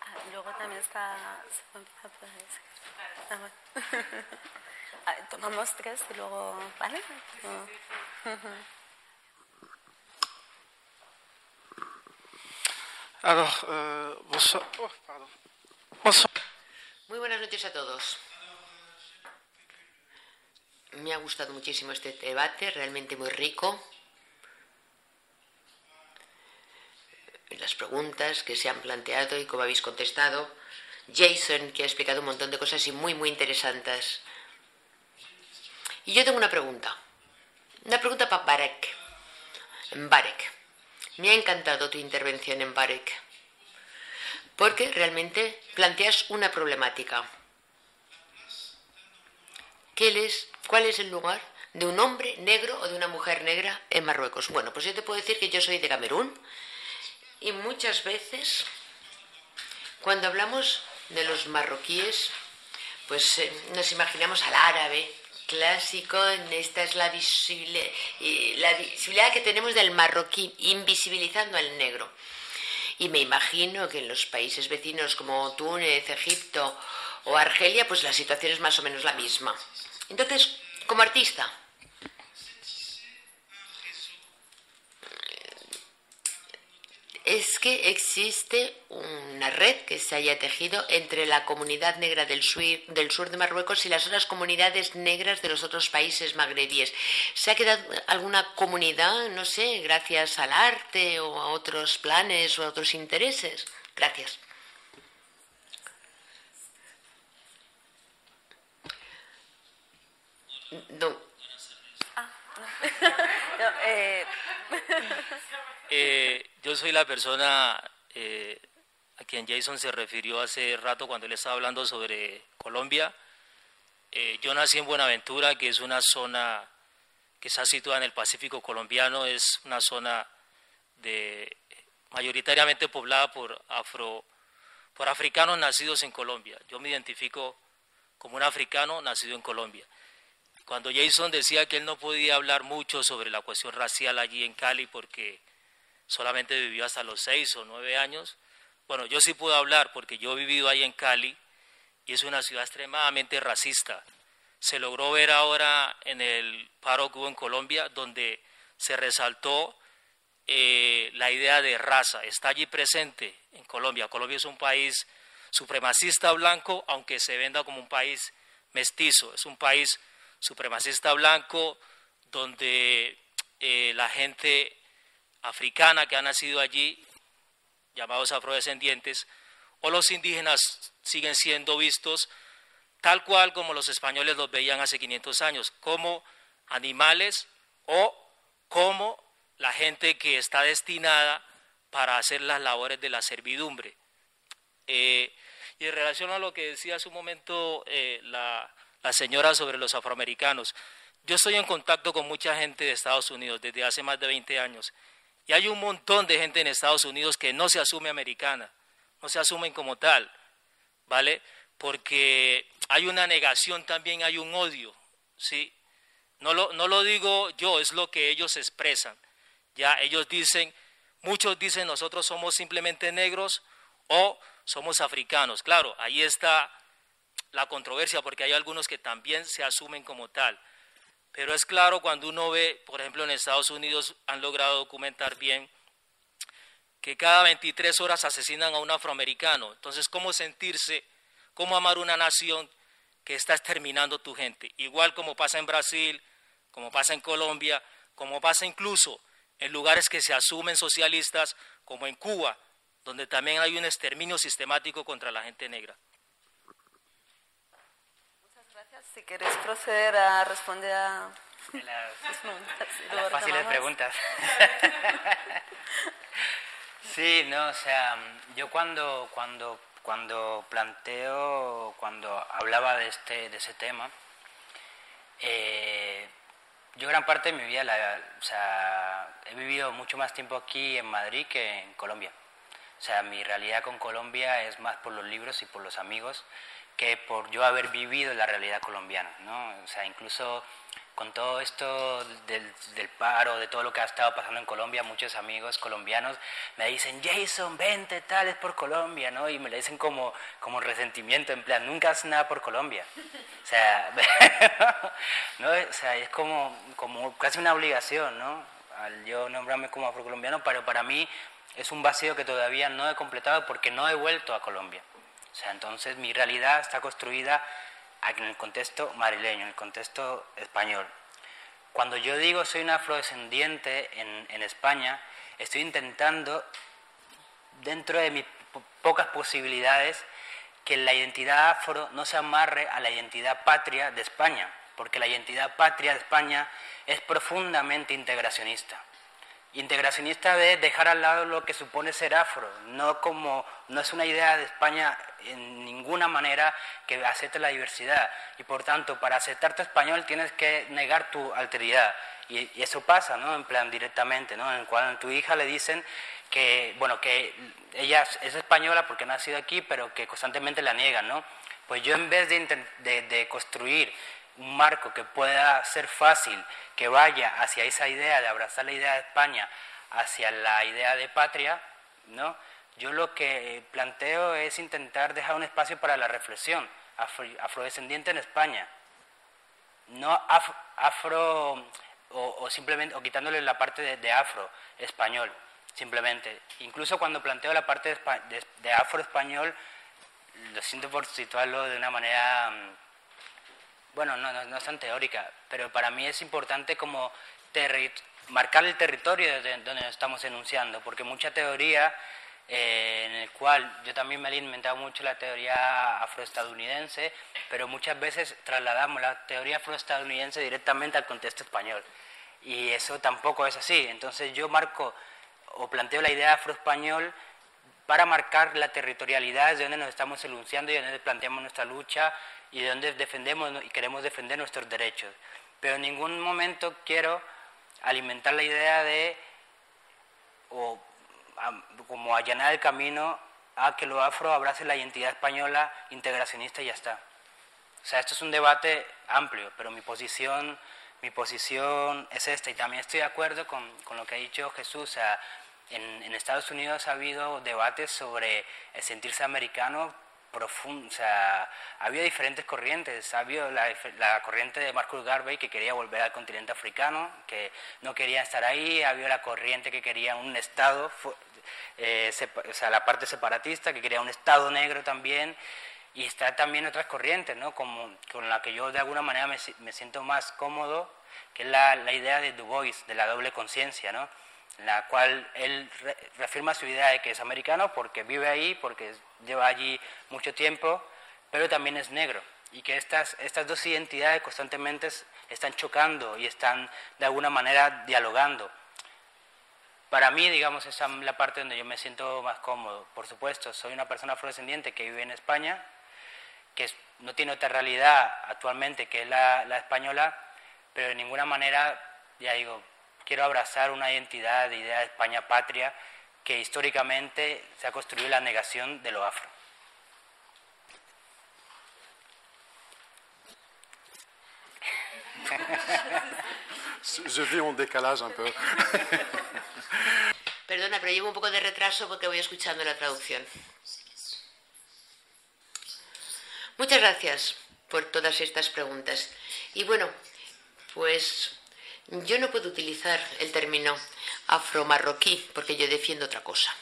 Ah, luego también está... Ah, ah, tomamos tres y luego... ¿Vale? Bonsoir. Oh. Muy buenas noches a todos. Me ha gustado muchísimo este debate, realmente muy rico. Las preguntas que se han planteado y cómo habéis contestado. Jason, que ha explicado un montón de cosas y muy, muy interesantes. Y yo tengo una pregunta. Una pregunta para Barek. Barek. Me ha encantado tu intervención en Barek. Porque realmente planteas una problemática. ¿Qué es, ¿Cuál es el lugar de un hombre negro o de una mujer negra en Marruecos? Bueno, pues yo te puedo decir que yo soy de Camerún y muchas veces cuando hablamos de los marroquíes, pues eh, nos imaginamos al árabe clásico, esta es la, la visibilidad que tenemos del marroquí, invisibilizando al negro. Y me imagino que en los países vecinos como Túnez, Egipto o Argelia, pues la situación es más o menos la misma. Entonces, como artista, es que existe una red que se haya tejido entre la comunidad negra del sur, del sur de Marruecos y las otras comunidades negras de los otros países magrebíes. ¿Se ha quedado alguna comunidad, no sé, gracias al arte o a otros planes o a otros intereses? Gracias. No. Ah, eh, eh, yo soy la persona eh, a quien Jason se refirió hace rato cuando él estaba hablando sobre Colombia. Eh, yo nací en Buenaventura, que es una zona que está situada en el Pacífico colombiano, es una zona de, mayoritariamente poblada por, afro, por africanos nacidos en Colombia. Yo me identifico como un africano nacido en Colombia. Cuando Jason decía que él no podía hablar mucho sobre la cuestión racial allí en Cali porque solamente vivió hasta los seis o nueve años. Bueno, yo sí puedo hablar porque yo he vivido ahí en Cali y es una ciudad extremadamente racista. Se logró ver ahora en el paro que hubo en Colombia, donde se resaltó eh, la idea de raza. Está allí presente en Colombia. Colombia es un país supremacista blanco, aunque se venda como un país mestizo. Es un país supremacista blanco donde eh, la gente africana que ha nacido allí, llamados afrodescendientes, o los indígenas siguen siendo vistos tal cual como los españoles los veían hace 500 años, como animales o como la gente que está destinada para hacer las labores de la servidumbre. Eh, y en relación a lo que decía hace un momento eh, la, la señora sobre los afroamericanos, yo estoy en contacto con mucha gente de Estados Unidos desde hace más de 20 años y hay un montón de gente en Estados Unidos que no se asume americana, no se asumen como tal, ¿vale? Porque hay una negación también, hay un odio, ¿sí? No lo, no lo digo yo, es lo que ellos expresan. Ya ellos dicen, muchos dicen nosotros somos simplemente negros o somos africanos. Claro, ahí está la controversia porque hay algunos que también se asumen como tal. Pero es claro cuando uno ve, por ejemplo, en Estados Unidos han logrado documentar bien que cada 23 horas asesinan a un afroamericano. Entonces, ¿cómo sentirse, cómo amar una nación que está exterminando tu gente? Igual como pasa en Brasil, como pasa en Colombia, como pasa incluso en lugares que se asumen socialistas, como en Cuba, donde también hay un exterminio sistemático contra la gente negra. Si queréis proceder a responder a las, fáciles preguntas. sí, no, o sea, yo cuando, cuando, cuando planteo, cuando hablaba de, este, de ese tema, eh, yo gran parte de mi vida, la, o sea, he vivido mucho más tiempo aquí en Madrid que en Colombia. O sea, mi realidad con Colombia es más por los libros y por los amigos que por yo haber vivido la realidad colombiana, ¿no? O sea, incluso con todo esto del, del, paro, de todo lo que ha estado pasando en Colombia, muchos amigos colombianos me dicen, Jason, vente, tal, es por Colombia, ¿no? Y me lo dicen como, como resentimiento, en plan, nunca haces nada por Colombia. O sea, ¿no? o sea es como, como casi una obligación, ¿no? Al yo nombrarme como afrocolombiano, pero para mí es un vacío que todavía no he completado porque no he vuelto a Colombia. O sea, entonces mi realidad está construida en el contexto madrileño, en el contexto español. Cuando yo digo soy un afrodescendiente en, España, estoy intentando, dentro de mis pocas posibilidades, que la identidad afro no se amarre a la identidad patria de España, porque la identidad patria de España es profundamente integracionista. Integracionista de dejar al lado lo que supone ser afro, no como no es una idea de España en ninguna manera que acepte la diversidad y por tanto para aceptarte español tienes que negar tu alteridad y, eso pasa, ¿no? En plan directamente, ¿no? En cuando a tu hija le dicen que, bueno, que ella es española porque ha nacido aquí, pero que constantemente la niegan, ¿no? Pues yo en vez de construir un marco que pueda ser fácil, que vaya hacia esa idea de abrazar la idea de España, hacia la idea de patria, ¿no? Yo lo que planteo es intentar dejar un espacio para la reflexión afrodescendiente en España, no afro, o, simplemente o quitándole la parte de, afro español, simplemente. Incluso cuando planteo la parte de afro español, lo siento por situarlo de una manera mm, bueno, no, no, es tan teórica, pero para mí es importante como marcar el territorio donde nos estamos enunciando, porque mucha teoría eh, en el cual yo también me he inventado mucho la teoría afroestadounidense, pero muchas veces trasladamos la teoría afroestadounidense directamente al contexto español. Y eso tampoco es así. Entonces yo marco o planteo la idea afroespañol para marcar la territorialidad de donde nos estamos enunciando y donde planteamos nuestra lucha y de donde defendemos y queremos defender nuestros derechos. Pero en ningún momento quiero alimentar la idea de, o como allanar el camino a que lo afro abrace la identidad española integracionista y ya está. O sea, esto es un debate amplio, pero mi posición, mi posición es esta y también estoy de acuerdo con, con lo que ha dicho Jesús. O sea, en, en, Estados Unidos ha habido debates sobre el sentirse americano profundo, o sea, había diferentes corrientes, había la, la, corriente de Marcus Garvey que quería volver al continente africano, que no quería estar ahí, había la corriente que quería un Estado, eh, o sea, la parte separatista que quería un Estado negro también, y está también otras corrientes, ¿no? Como, con la que yo de alguna manera me, me siento más cómodo, que es la, la idea de Du Bois, de la doble conciencia, ¿no? En la cual él reafirma su idea de que es americano porque vive ahí, porque lleva allí mucho tiempo, pero también es negro. Y que estas, estas dos identidades constantemente están chocando y están de alguna manera dialogando. Para mí, digamos, esa es la parte donde yo me siento más cómodo. Por supuesto, soy una persona afrodescendiente que vive en España, que no tiene otra realidad actualmente que la, la española, pero de ninguna manera, ya digo, quiero abrazar una identidad de idea de España patria que históricamente se ha construido la negación de lo afro. Je vis un décalage un peu. Perdona, pero llevo un poco de retraso porque voy escuchando la traducción. Muchas gracias por todas estas preguntas. Y bueno, pues yo no puedo utilizar el término afro-marroquí porque yo defiendo otra cosa.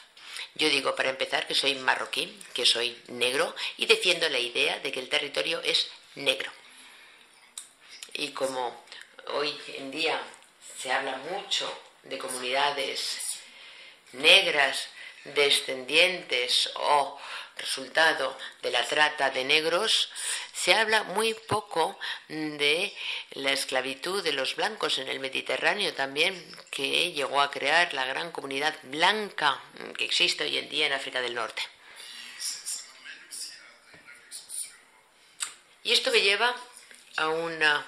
Yo digo, para empezar, que soy marroquí, que soy negro, y defiendo la idea de que el territorio es negro. Y como hoy en día se habla mucho de comunidades negras, descendientes o resultado de la trata de negros, se habla muy poco de la esclavitud de los blancos en el Mediterráneo también, que llegó a crear la gran comunidad blanca que existe hoy en día en África del Norte. Y esto me lleva a una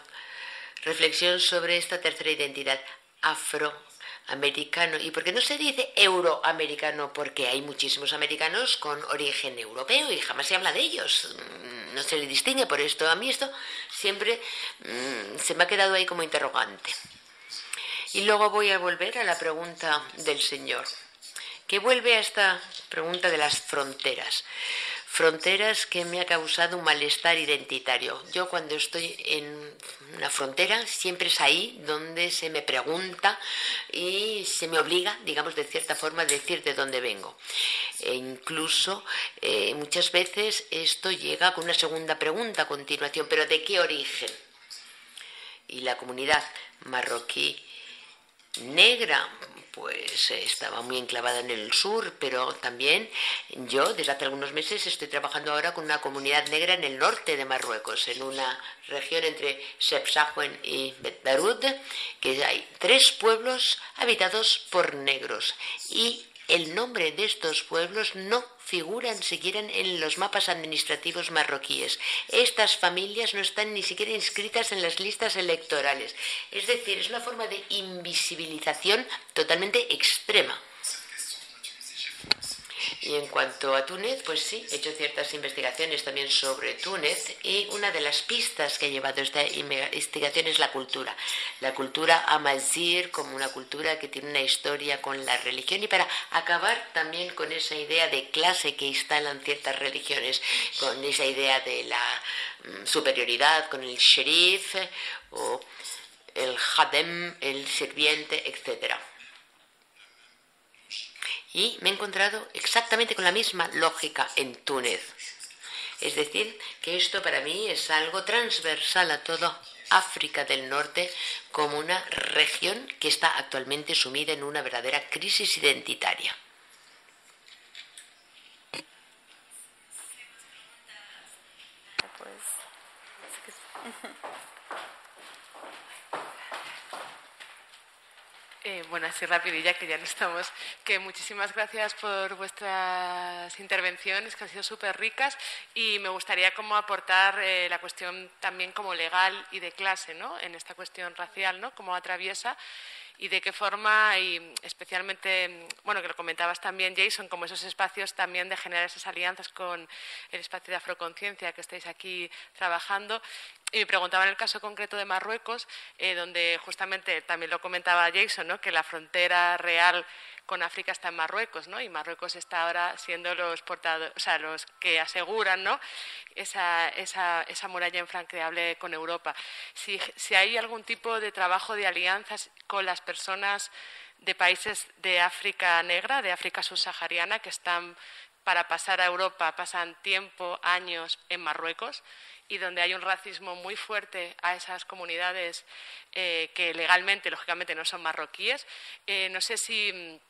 reflexión sobre esta tercera identidad, afro americano. ¿Y por qué no se dice euroamericano? Porque hay muchísimos americanos con origen europeo y jamás se habla de ellos. Mm, no se le distingue por esto. A mí esto siempre mm, se me ha quedado ahí como interrogante. Y luego voy a volver a la pregunta del Señor, que vuelve a esta pregunta de las fronteras. Fronteras que me ha causado un malestar identitario. Yo cuando estoy en una frontera siempre es ahí donde se me pregunta y se me obliga, digamos, de cierta forma a decir de dónde vengo. E incluso eh, muchas veces esto llega con una segunda pregunta a continuación, pero ¿de qué origen? Y la comunidad marroquí negra, pues estaba muy enclavada en el sur, pero también yo desde hace algunos meses estoy trabajando ahora con una comunidad negra en el norte de Marruecos, en una región entre Sebsahuen y Betbarud, que hay tres pueblos habitados por negros. Y el nombre de estos pueblos no figuran siquiera en los mapas administrativos marroquíes. Estas familias no están ni siquiera inscritas en las listas electorales. Es decir, es una forma de invisibilización totalmente extrema. Y en cuanto a Túnez, pues sí, he hecho ciertas investigaciones también sobre Túnez y una de las pistas que ha llevado esta investigación es la cultura. La cultura amazir como una cultura que tiene una historia con la religión y para acabar también con esa idea de clase que instalan ciertas religiones, con esa idea de la mm, superioridad, con el sheriff o el hadem, el sirviente, etcétera y me he encontrado exactamente con la misma lógica en Túnez. Es decir, que esto para mí es algo transversal a toda África del Norte como una región que está actualmente sumida en una verdadera crisis identitaria. Eh, bueno, así rapidilla, que ya no estamos. Que muchísimas gracias por vuestras intervenciones, que han sido súper ricas. Y me gustaría como aportar eh, la cuestión también como legal y de clase, ¿no? En esta cuestión racial, ¿no? Cómo atraviesa y de qué forma, y especialmente, bueno, que lo comentabas también, Jason, como esos espacios también de generar esas alianzas con el espacio de afroconciencia que estáis aquí trabajando. Y me preguntaba en el caso concreto de Marruecos, eh, donde justamente también lo comentaba Jason, ¿no? que la frontera real con África está en Marruecos, ¿no? Y Marruecos está ahora siendo los portadores, o sea, los que aseguran, ¿no? Esa, esa, esa muralla infranqueable con Europa. Si, si hay algún tipo de trabajo de alianzas con las personas de países de África negra, de África subsahariana, que están para pasar a Europa, pasan tiempo, años en Marruecos y donde hay un racismo muy fuerte a esas comunidades eh, que legalmente, lógicamente, no son marroquíes. Eh, no sé si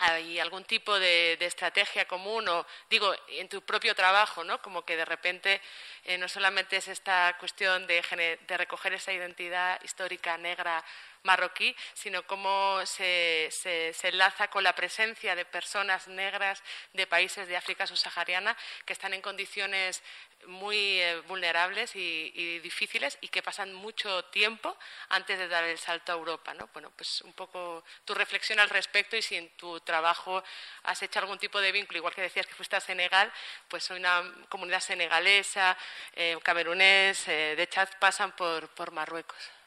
hay algún tipo de, estrategia común o digo en tu propio trabajo no como que de repente eh, no solamente es esta cuestión de, recoger esa identidad histórica negra marroquí sino cómo se, se, enlaza con la presencia de personas negras de países de África subsahariana que están en condiciones muy eh, vulnerables y, difíciles y que pasan mucho tiempo antes de dar el salto a Europa. ¿no? Bueno, pues un poco tu reflexión al respecto y si en tu trabajo has hecho algún tipo de vínculo, igual que decías que fuiste a Senegal, pues soy una comunidad senegalesa, eh, camerunés, eh, de Chad pasan por, por Marruecos.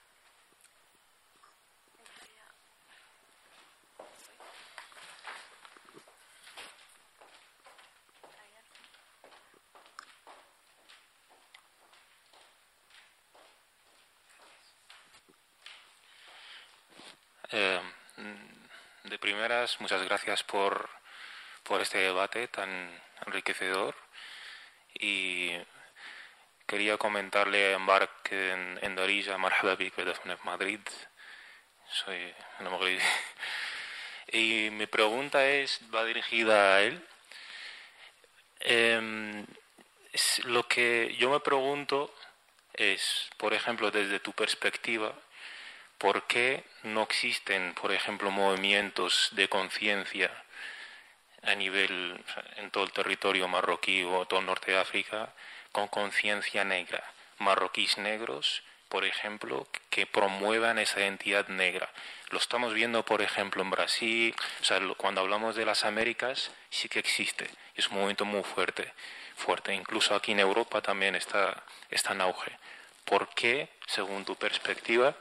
Eh, de primeras, muchas gracias por, por este debate tan enriquecedor y quería comentarle a Mark en, en Darija, Marhaba Madrid. Soy. Y mi pregunta es, va dirigida a él. Em, lo que yo me pregunto es, por ejemplo, desde tu perspectiva, ¿Por qué no existen, por ejemplo, movimientos de conciencia a nivel, en todo el territorio marroquí o todo el norte de África, con conciencia negra? Marroquíes negros, por ejemplo, que promuevan esa identidad negra. Lo estamos viendo, por ejemplo, en Brasil, o sea, cuando hablamos de las Américas, sí que existe, es un movimiento muy fuerte, fuerte. Incluso aquí en Europa también está, está en auge. ¿Por qué, según tu perspectiva,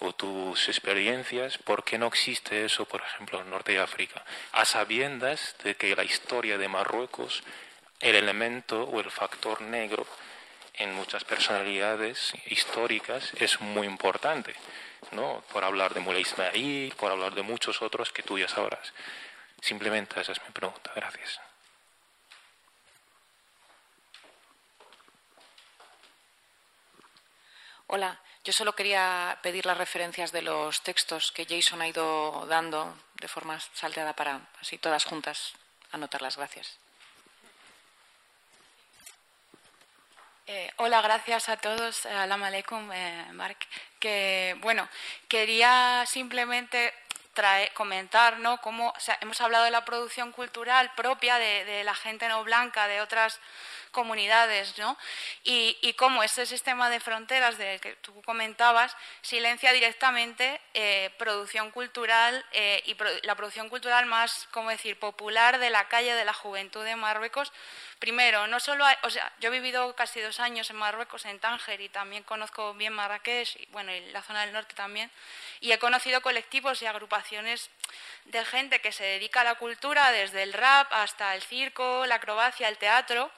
o tus experiencias, ¿por qué no existe eso, por ejemplo, en Norte de África? A sabiendas de que la historia de Marruecos el elemento o el factor negro en muchas personalidades históricas es muy importante, ¿no? Por hablar de Muley Ismail, por hablar de muchos otros que tú ya sabrás. Simplemente esa es mi pregunta. Gracias. Hola, yo solo quería pedir las referencias de los textos que Jason ha ido dando de forma salteada para así todas juntas anotarlas. Gracias. Eh, hola, gracias a todos. Alam aleikum, eh, Mark. Que, bueno, quería simplemente comentar, ¿no? Cómo hemos hablado de la producción cultural propia de, la gente no blanca, de otras comunidades, ¿no? Y, cómo este sistema de fronteras del que tú comentabas silencia directamente eh, producción cultural eh, y la producción cultural más, ¿cómo decir?, popular de la calle de la juventud de Marruecos. Primero, no solo o sea, yo he vivido casi dos años en Marruecos, en Tánger, y también conozco bien Marrakech, y bueno, y la zona del norte también, y he conocido colectivos y agrupaciones de gente que se dedica a la cultura, desde el rap hasta el circo, la acrobacia, el teatro.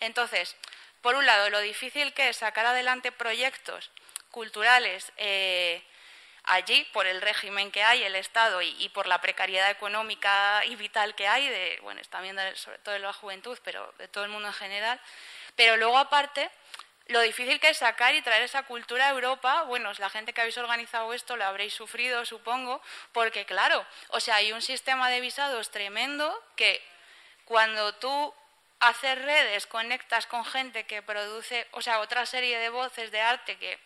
Entonces, por un lado, lo difícil que es sacar adelante proyectos culturales eh, allí por el régimen que hay, el Estado y, por la precariedad económica y vital que hay, de, bueno, también sobre todo de la juventud, pero de todo el mundo en general. Pero luego, aparte, lo difícil que es sacar y traer esa cultura a Europa, bueno, la gente que habéis organizado esto lo habréis sufrido, supongo, porque claro, o sea, hay un sistema de visados tremendo que cuando tú haces redes, conectas con gente que produce, o sea, otra serie de voces de arte que,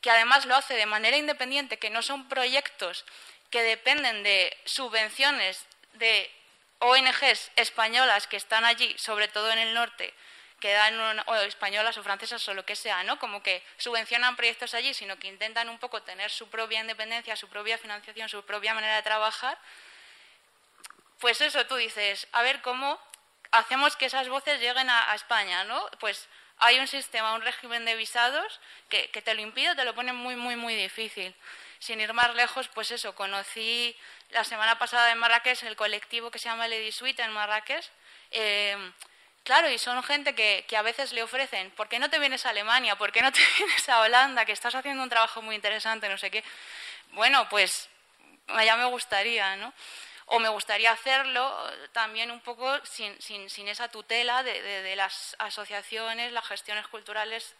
que además lo hace de manera independiente, que no son proyectos que dependen de subvenciones de ONGs españolas que están allí, sobre todo en el norte, que dan, o españolas o francesas o lo que sea, ¿no? Como que subvencionan proyectos allí, sino que intentan un poco tener su propia independencia, su propia financiación, su propia manera de trabajar. Pues eso, tú dices, a ver cómo hacemos que esas voces lleguen a, España, ¿no? Pues hay un sistema, un régimen de visados que, te lo impide, te lo pone muy, muy, muy difícil. Sin ir más lejos, pues eso, conocí la semana pasada en Marrakech el colectivo que se llama Lady Suite en Marrakech. Eh, Claro, y son gente que, a veces le ofrecen, ¿por qué no te vienes a Alemania? ¿Por qué no te vienes a Holanda? Que estás haciendo un trabajo muy interesante, no sé qué. Bueno, pues ya me gustaría, ¿no? O me gustaría hacerlo también un poco sin, sin, sin esa tutela de, de, las asociaciones, las gestiones culturales,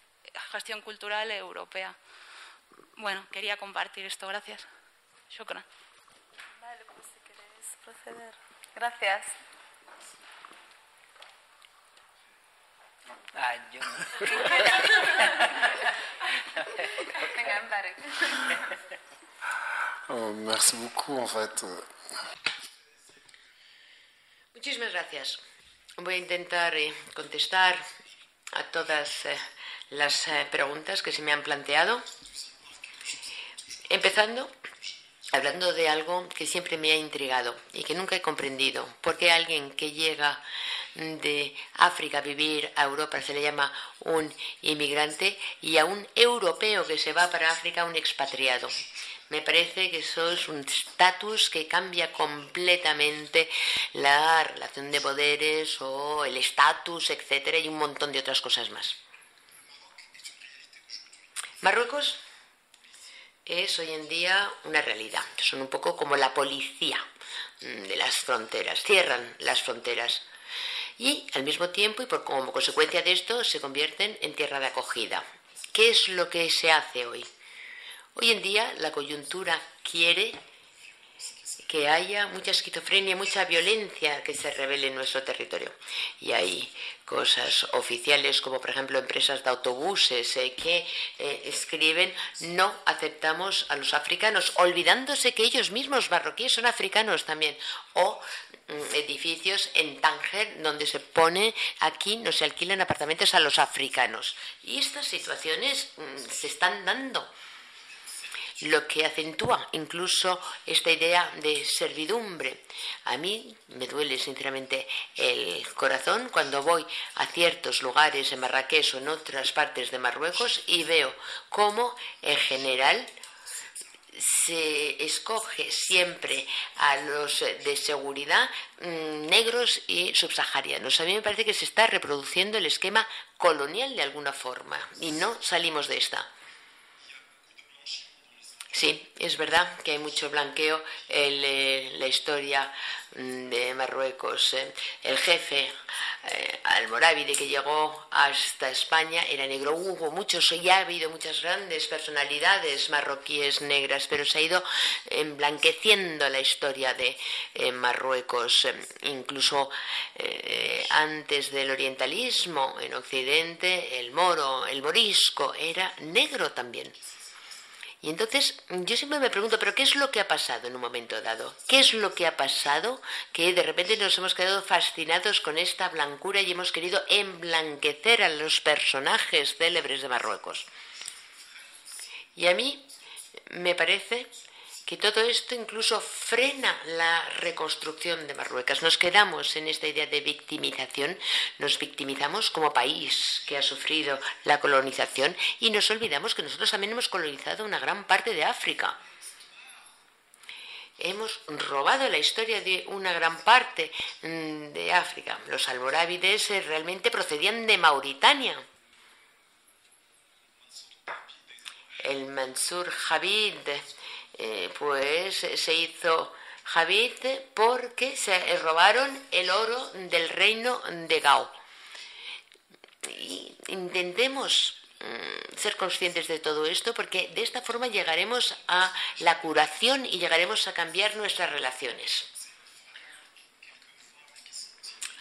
gestión cultural europea. Bueno, quería compartir esto. Gracias. Shukran. Vale, pues si queréis proceder. Gracias. Ah, yo oh, merci beaucoup, en fait. Muchísimas gracias. Voy a intentar eh, contestar a todas eh, las eh, preguntas que se me han planteado. Empezando hablando de algo que siempre me ha intrigado y que nunca he comprendido. ¿Por qué alguien que llega de África a vivir a Europa se le llama un inmigrante y a un europeo que se va para África un expatriado. Me parece que eso es un estatus que cambia completamente la relación de poderes o el estatus, etcétera, y un montón de otras cosas más. Marruecos es hoy en día una realidad. Son un poco como la policía de las fronteras, cierran las fronteras y al mismo tiempo y por, como consecuencia de esto se convierten en tierra de acogida. ¿Qué es lo que se hace hoy? Hoy en día la coyuntura quiere que haya mucha esquizofrenia, mucha violencia que se revele en nuestro territorio. Y hay cosas oficiales como por ejemplo empresas de autobuses eh, que eh, escriben no aceptamos a los africanos, olvidándose que ellos mismos marroquíes son africanos también. O Mm, edificios en Tánger donde se pone aquí no se alquilan apartamentos a los africanos. Y estas situaciones mm, se están dando lo que acentúa incluso esta idea de servidumbre. A mí me duele sinceramente el corazón cuando voy a ciertos lugares en Marrakech o en otras partes de Marruecos y veo cómo en general se escoge siempre a los de seguridad mm, negros y subsaharianos. A mí me parece que se está reproduciendo el esquema colonial de alguna forma y no salimos de esta. Sí, es verdad que hay mucho blanqueo en eh, la historia mm, de Marruecos. Eh. El jefe eh, almorávide que llegó hasta España era negro. Hubo muchos, ya ha habido muchas grandes personalidades marroquíes negras, pero se ha ido emblanqueciendo la historia de Marruecos. Incluso antes del orientalismo en Occidente, el moro, el morisco, era negro también. Y entonces yo siempre me pregunto, pero ¿qué es lo que ha pasado en un momento dado? ¿Qué es lo que ha pasado que de repente nos hemos quedado fascinados con esta blancura y hemos querido emblanquecer a los personajes célebres de Marruecos? Y a mí me parece que todo esto incluso frena la reconstrucción de Marruecos. Nos quedamos en esta idea de victimización, nos victimizamos como país que ha sufrido la colonización y nos olvidamos que nosotros también hemos colonizado una gran parte de África. Hemos robado la historia de una gran parte mm, de África. Los almorávides eh, realmente procedían de Mauritania. El Mansur Javid eh, pues se hizo Javid porque se robaron el oro del reino de Gao. Intentemos mm, ser conscientes de todo esto porque de esta forma llegaremos a la curación y llegaremos a cambiar nuestras relaciones.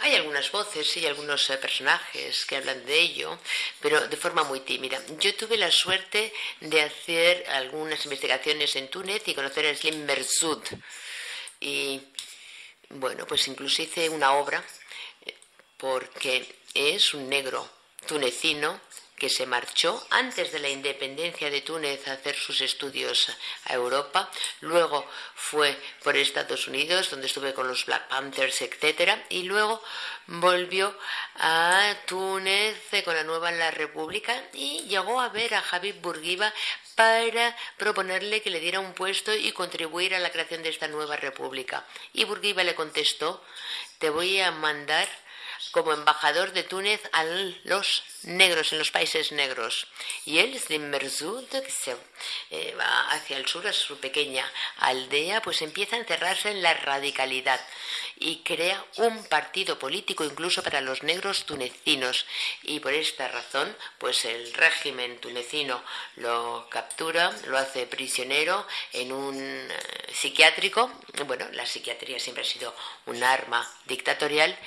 Hay algunas voces y algunos eh, personajes que hablan de ello, pero de forma muy tímida. Yo tuve la suerte de hacer algunas investigaciones en Túnez y conocer a Slim Merzoud. Y bueno, pues incluso hice una obra eh, porque es un negro tunecino que se marchó antes de la independencia de Túnez a hacer sus estudios a Europa, luego fue por Estados Unidos, donde estuve con los Black Panthers, etcétera, y luego volvió a Túnez con la nueva la República y llegó a ver a Javi Burguiba para proponerle que le diera un puesto y contribuir a la creación de esta nueva república. Y Burguiba le contestó, te voy a mandar como embajador de Túnez a los negros, en los países negros. Y él, Zimmerzud, que se eh, va hacia el sur, a su pequeña aldea, pues empieza a encerrarse en la radicalidad y crea un partido político incluso para los negros tunecinos. Y por esta razón, pues el régimen tunecino lo captura, lo hace prisionero en un eh, psiquiátrico. Bueno, la psiquiatría siempre ha sido un arma dictatorial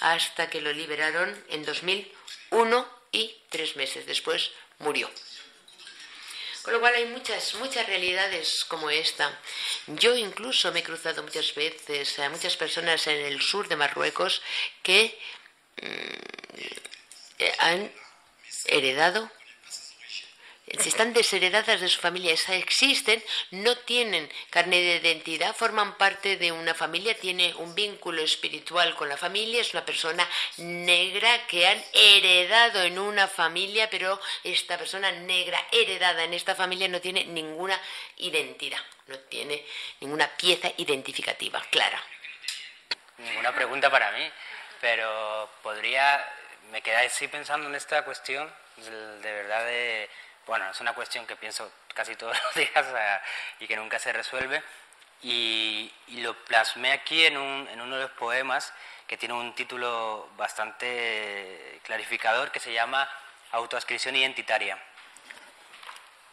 hasta que lo liberaron en 2001 y tres meses después murió. Con lo cual hay muchas, muchas realidades como esta. Yo incluso me he cruzado muchas veces a muchas personas en el sur de Marruecos que mm, han heredado si están desheredadas de su familia, existen, no tienen carne de identidad, forman parte de una familia, tiene un vínculo espiritual con la familia, es una persona negra que han heredado en una familia, pero esta persona negra heredada en esta familia no tiene ninguna identidad, no tiene ninguna pieza identificativa clara. Ninguna pregunta para mí, pero podría, me quedé así pensando en esta cuestión, de verdad de bueno, es una cuestión que pienso casi todos los días y que nunca se resuelve. Y, lo plasmé aquí en, un, en uno de los poemas que tiene un título bastante clarificador que se llama Autoascripción Identitaria.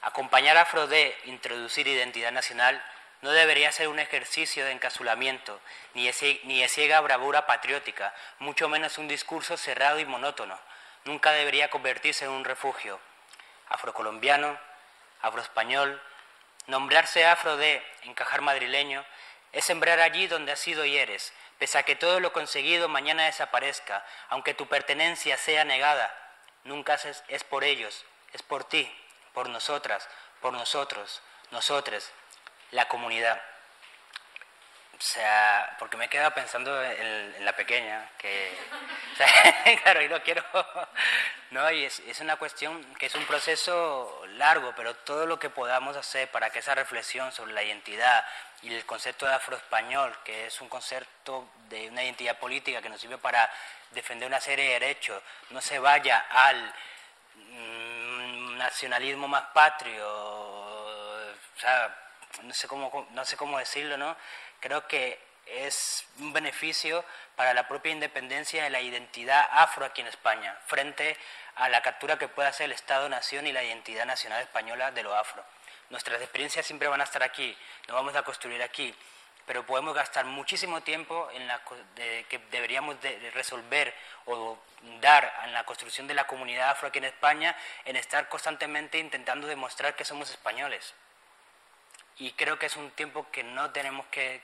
Acompañar a Frodé, introducir identidad nacional, no debería ser un ejercicio de encasulamiento, ni ni de ciega bravura patriótica, mucho menos un discurso cerrado y monótono. Nunca debería convertirse en un refugio, afrocolombiano, afroespañol, nombrarse afro de encajar madrileño, es sembrar allí donde has sido y eres, pese a que todo lo conseguido mañana desaparezca, aunque tu pertenencia sea negada, nunca es, es por ellos, es por ti, por nosotras, por nosotros, nosotres, la comunidad. O sea, porque me he quedado pensando en, la pequeña, que, claro, y no quiero, no, y es, es, una cuestión que es un proceso largo, pero todo lo que podamos hacer para que esa reflexión sobre la identidad y el concepto de afroespañol, que es un concepto de una identidad política que nos sirve para defender una serie de derechos, no se vaya al mm, nacionalismo más patrio, o sea, no sé cómo, no sé cómo decirlo, ¿no? Creo que es un beneficio para la propia independencia de la identidad afro aquí en España, frente a la captura que puede hacer el Estado-Nación y la identidad nacional española de lo afro. Nuestras experiencias siempre van a estar aquí, nos vamos a construir aquí, pero podemos gastar muchísimo tiempo en la que deberíamos de resolver o dar en la construcción de la comunidad afro aquí en España, en estar constantemente intentando demostrar que somos españoles y creo que es un tiempo que no tenemos que,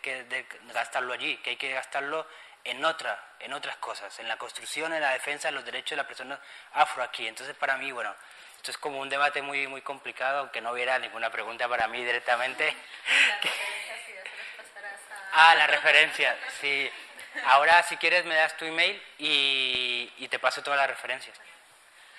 gastarlo allí, que hay que gastarlo en, otra, en otras cosas, en la construcción, en la defensa de los derechos de las personas afro aquí. Entonces, para mí, bueno, esto es como un debate muy, muy complicado, aunque no hubiera ninguna pregunta para mí directamente. ah, la referencia, sí. Ahora, si quieres, me das tu email y, y te paso todas las referencias.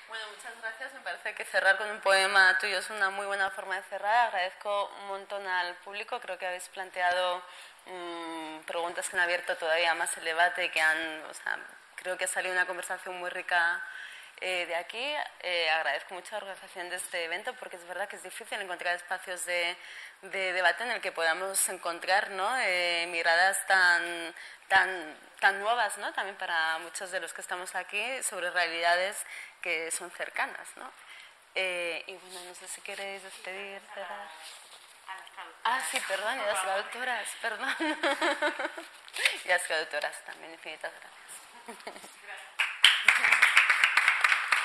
Bueno, muchas gracias. Me parece que cerrar con un poema tuyo es una muy buena forma de cerrar. Agradezco un montón al público. Creo que habéis planteado mm, preguntas que han abierto todavía más el debate y que han, o sea, creo que ha salido una conversación muy rica eh, de aquí. Eh, agradezco mucho la organización de este evento porque es verdad que es difícil encontrar espacios de, de debate en el que podamos encontrar ¿no? Eh, miradas tan, tan, tan nuevas ¿no? también para muchos de los que estamos aquí sobre realidades que son cercanas. ¿no? Eh, y bueno, no sé si queréis despedir, cerrar. Ah, sí, perdón, y las traductoras, perdón. y las traductoras también, infinitas gracias.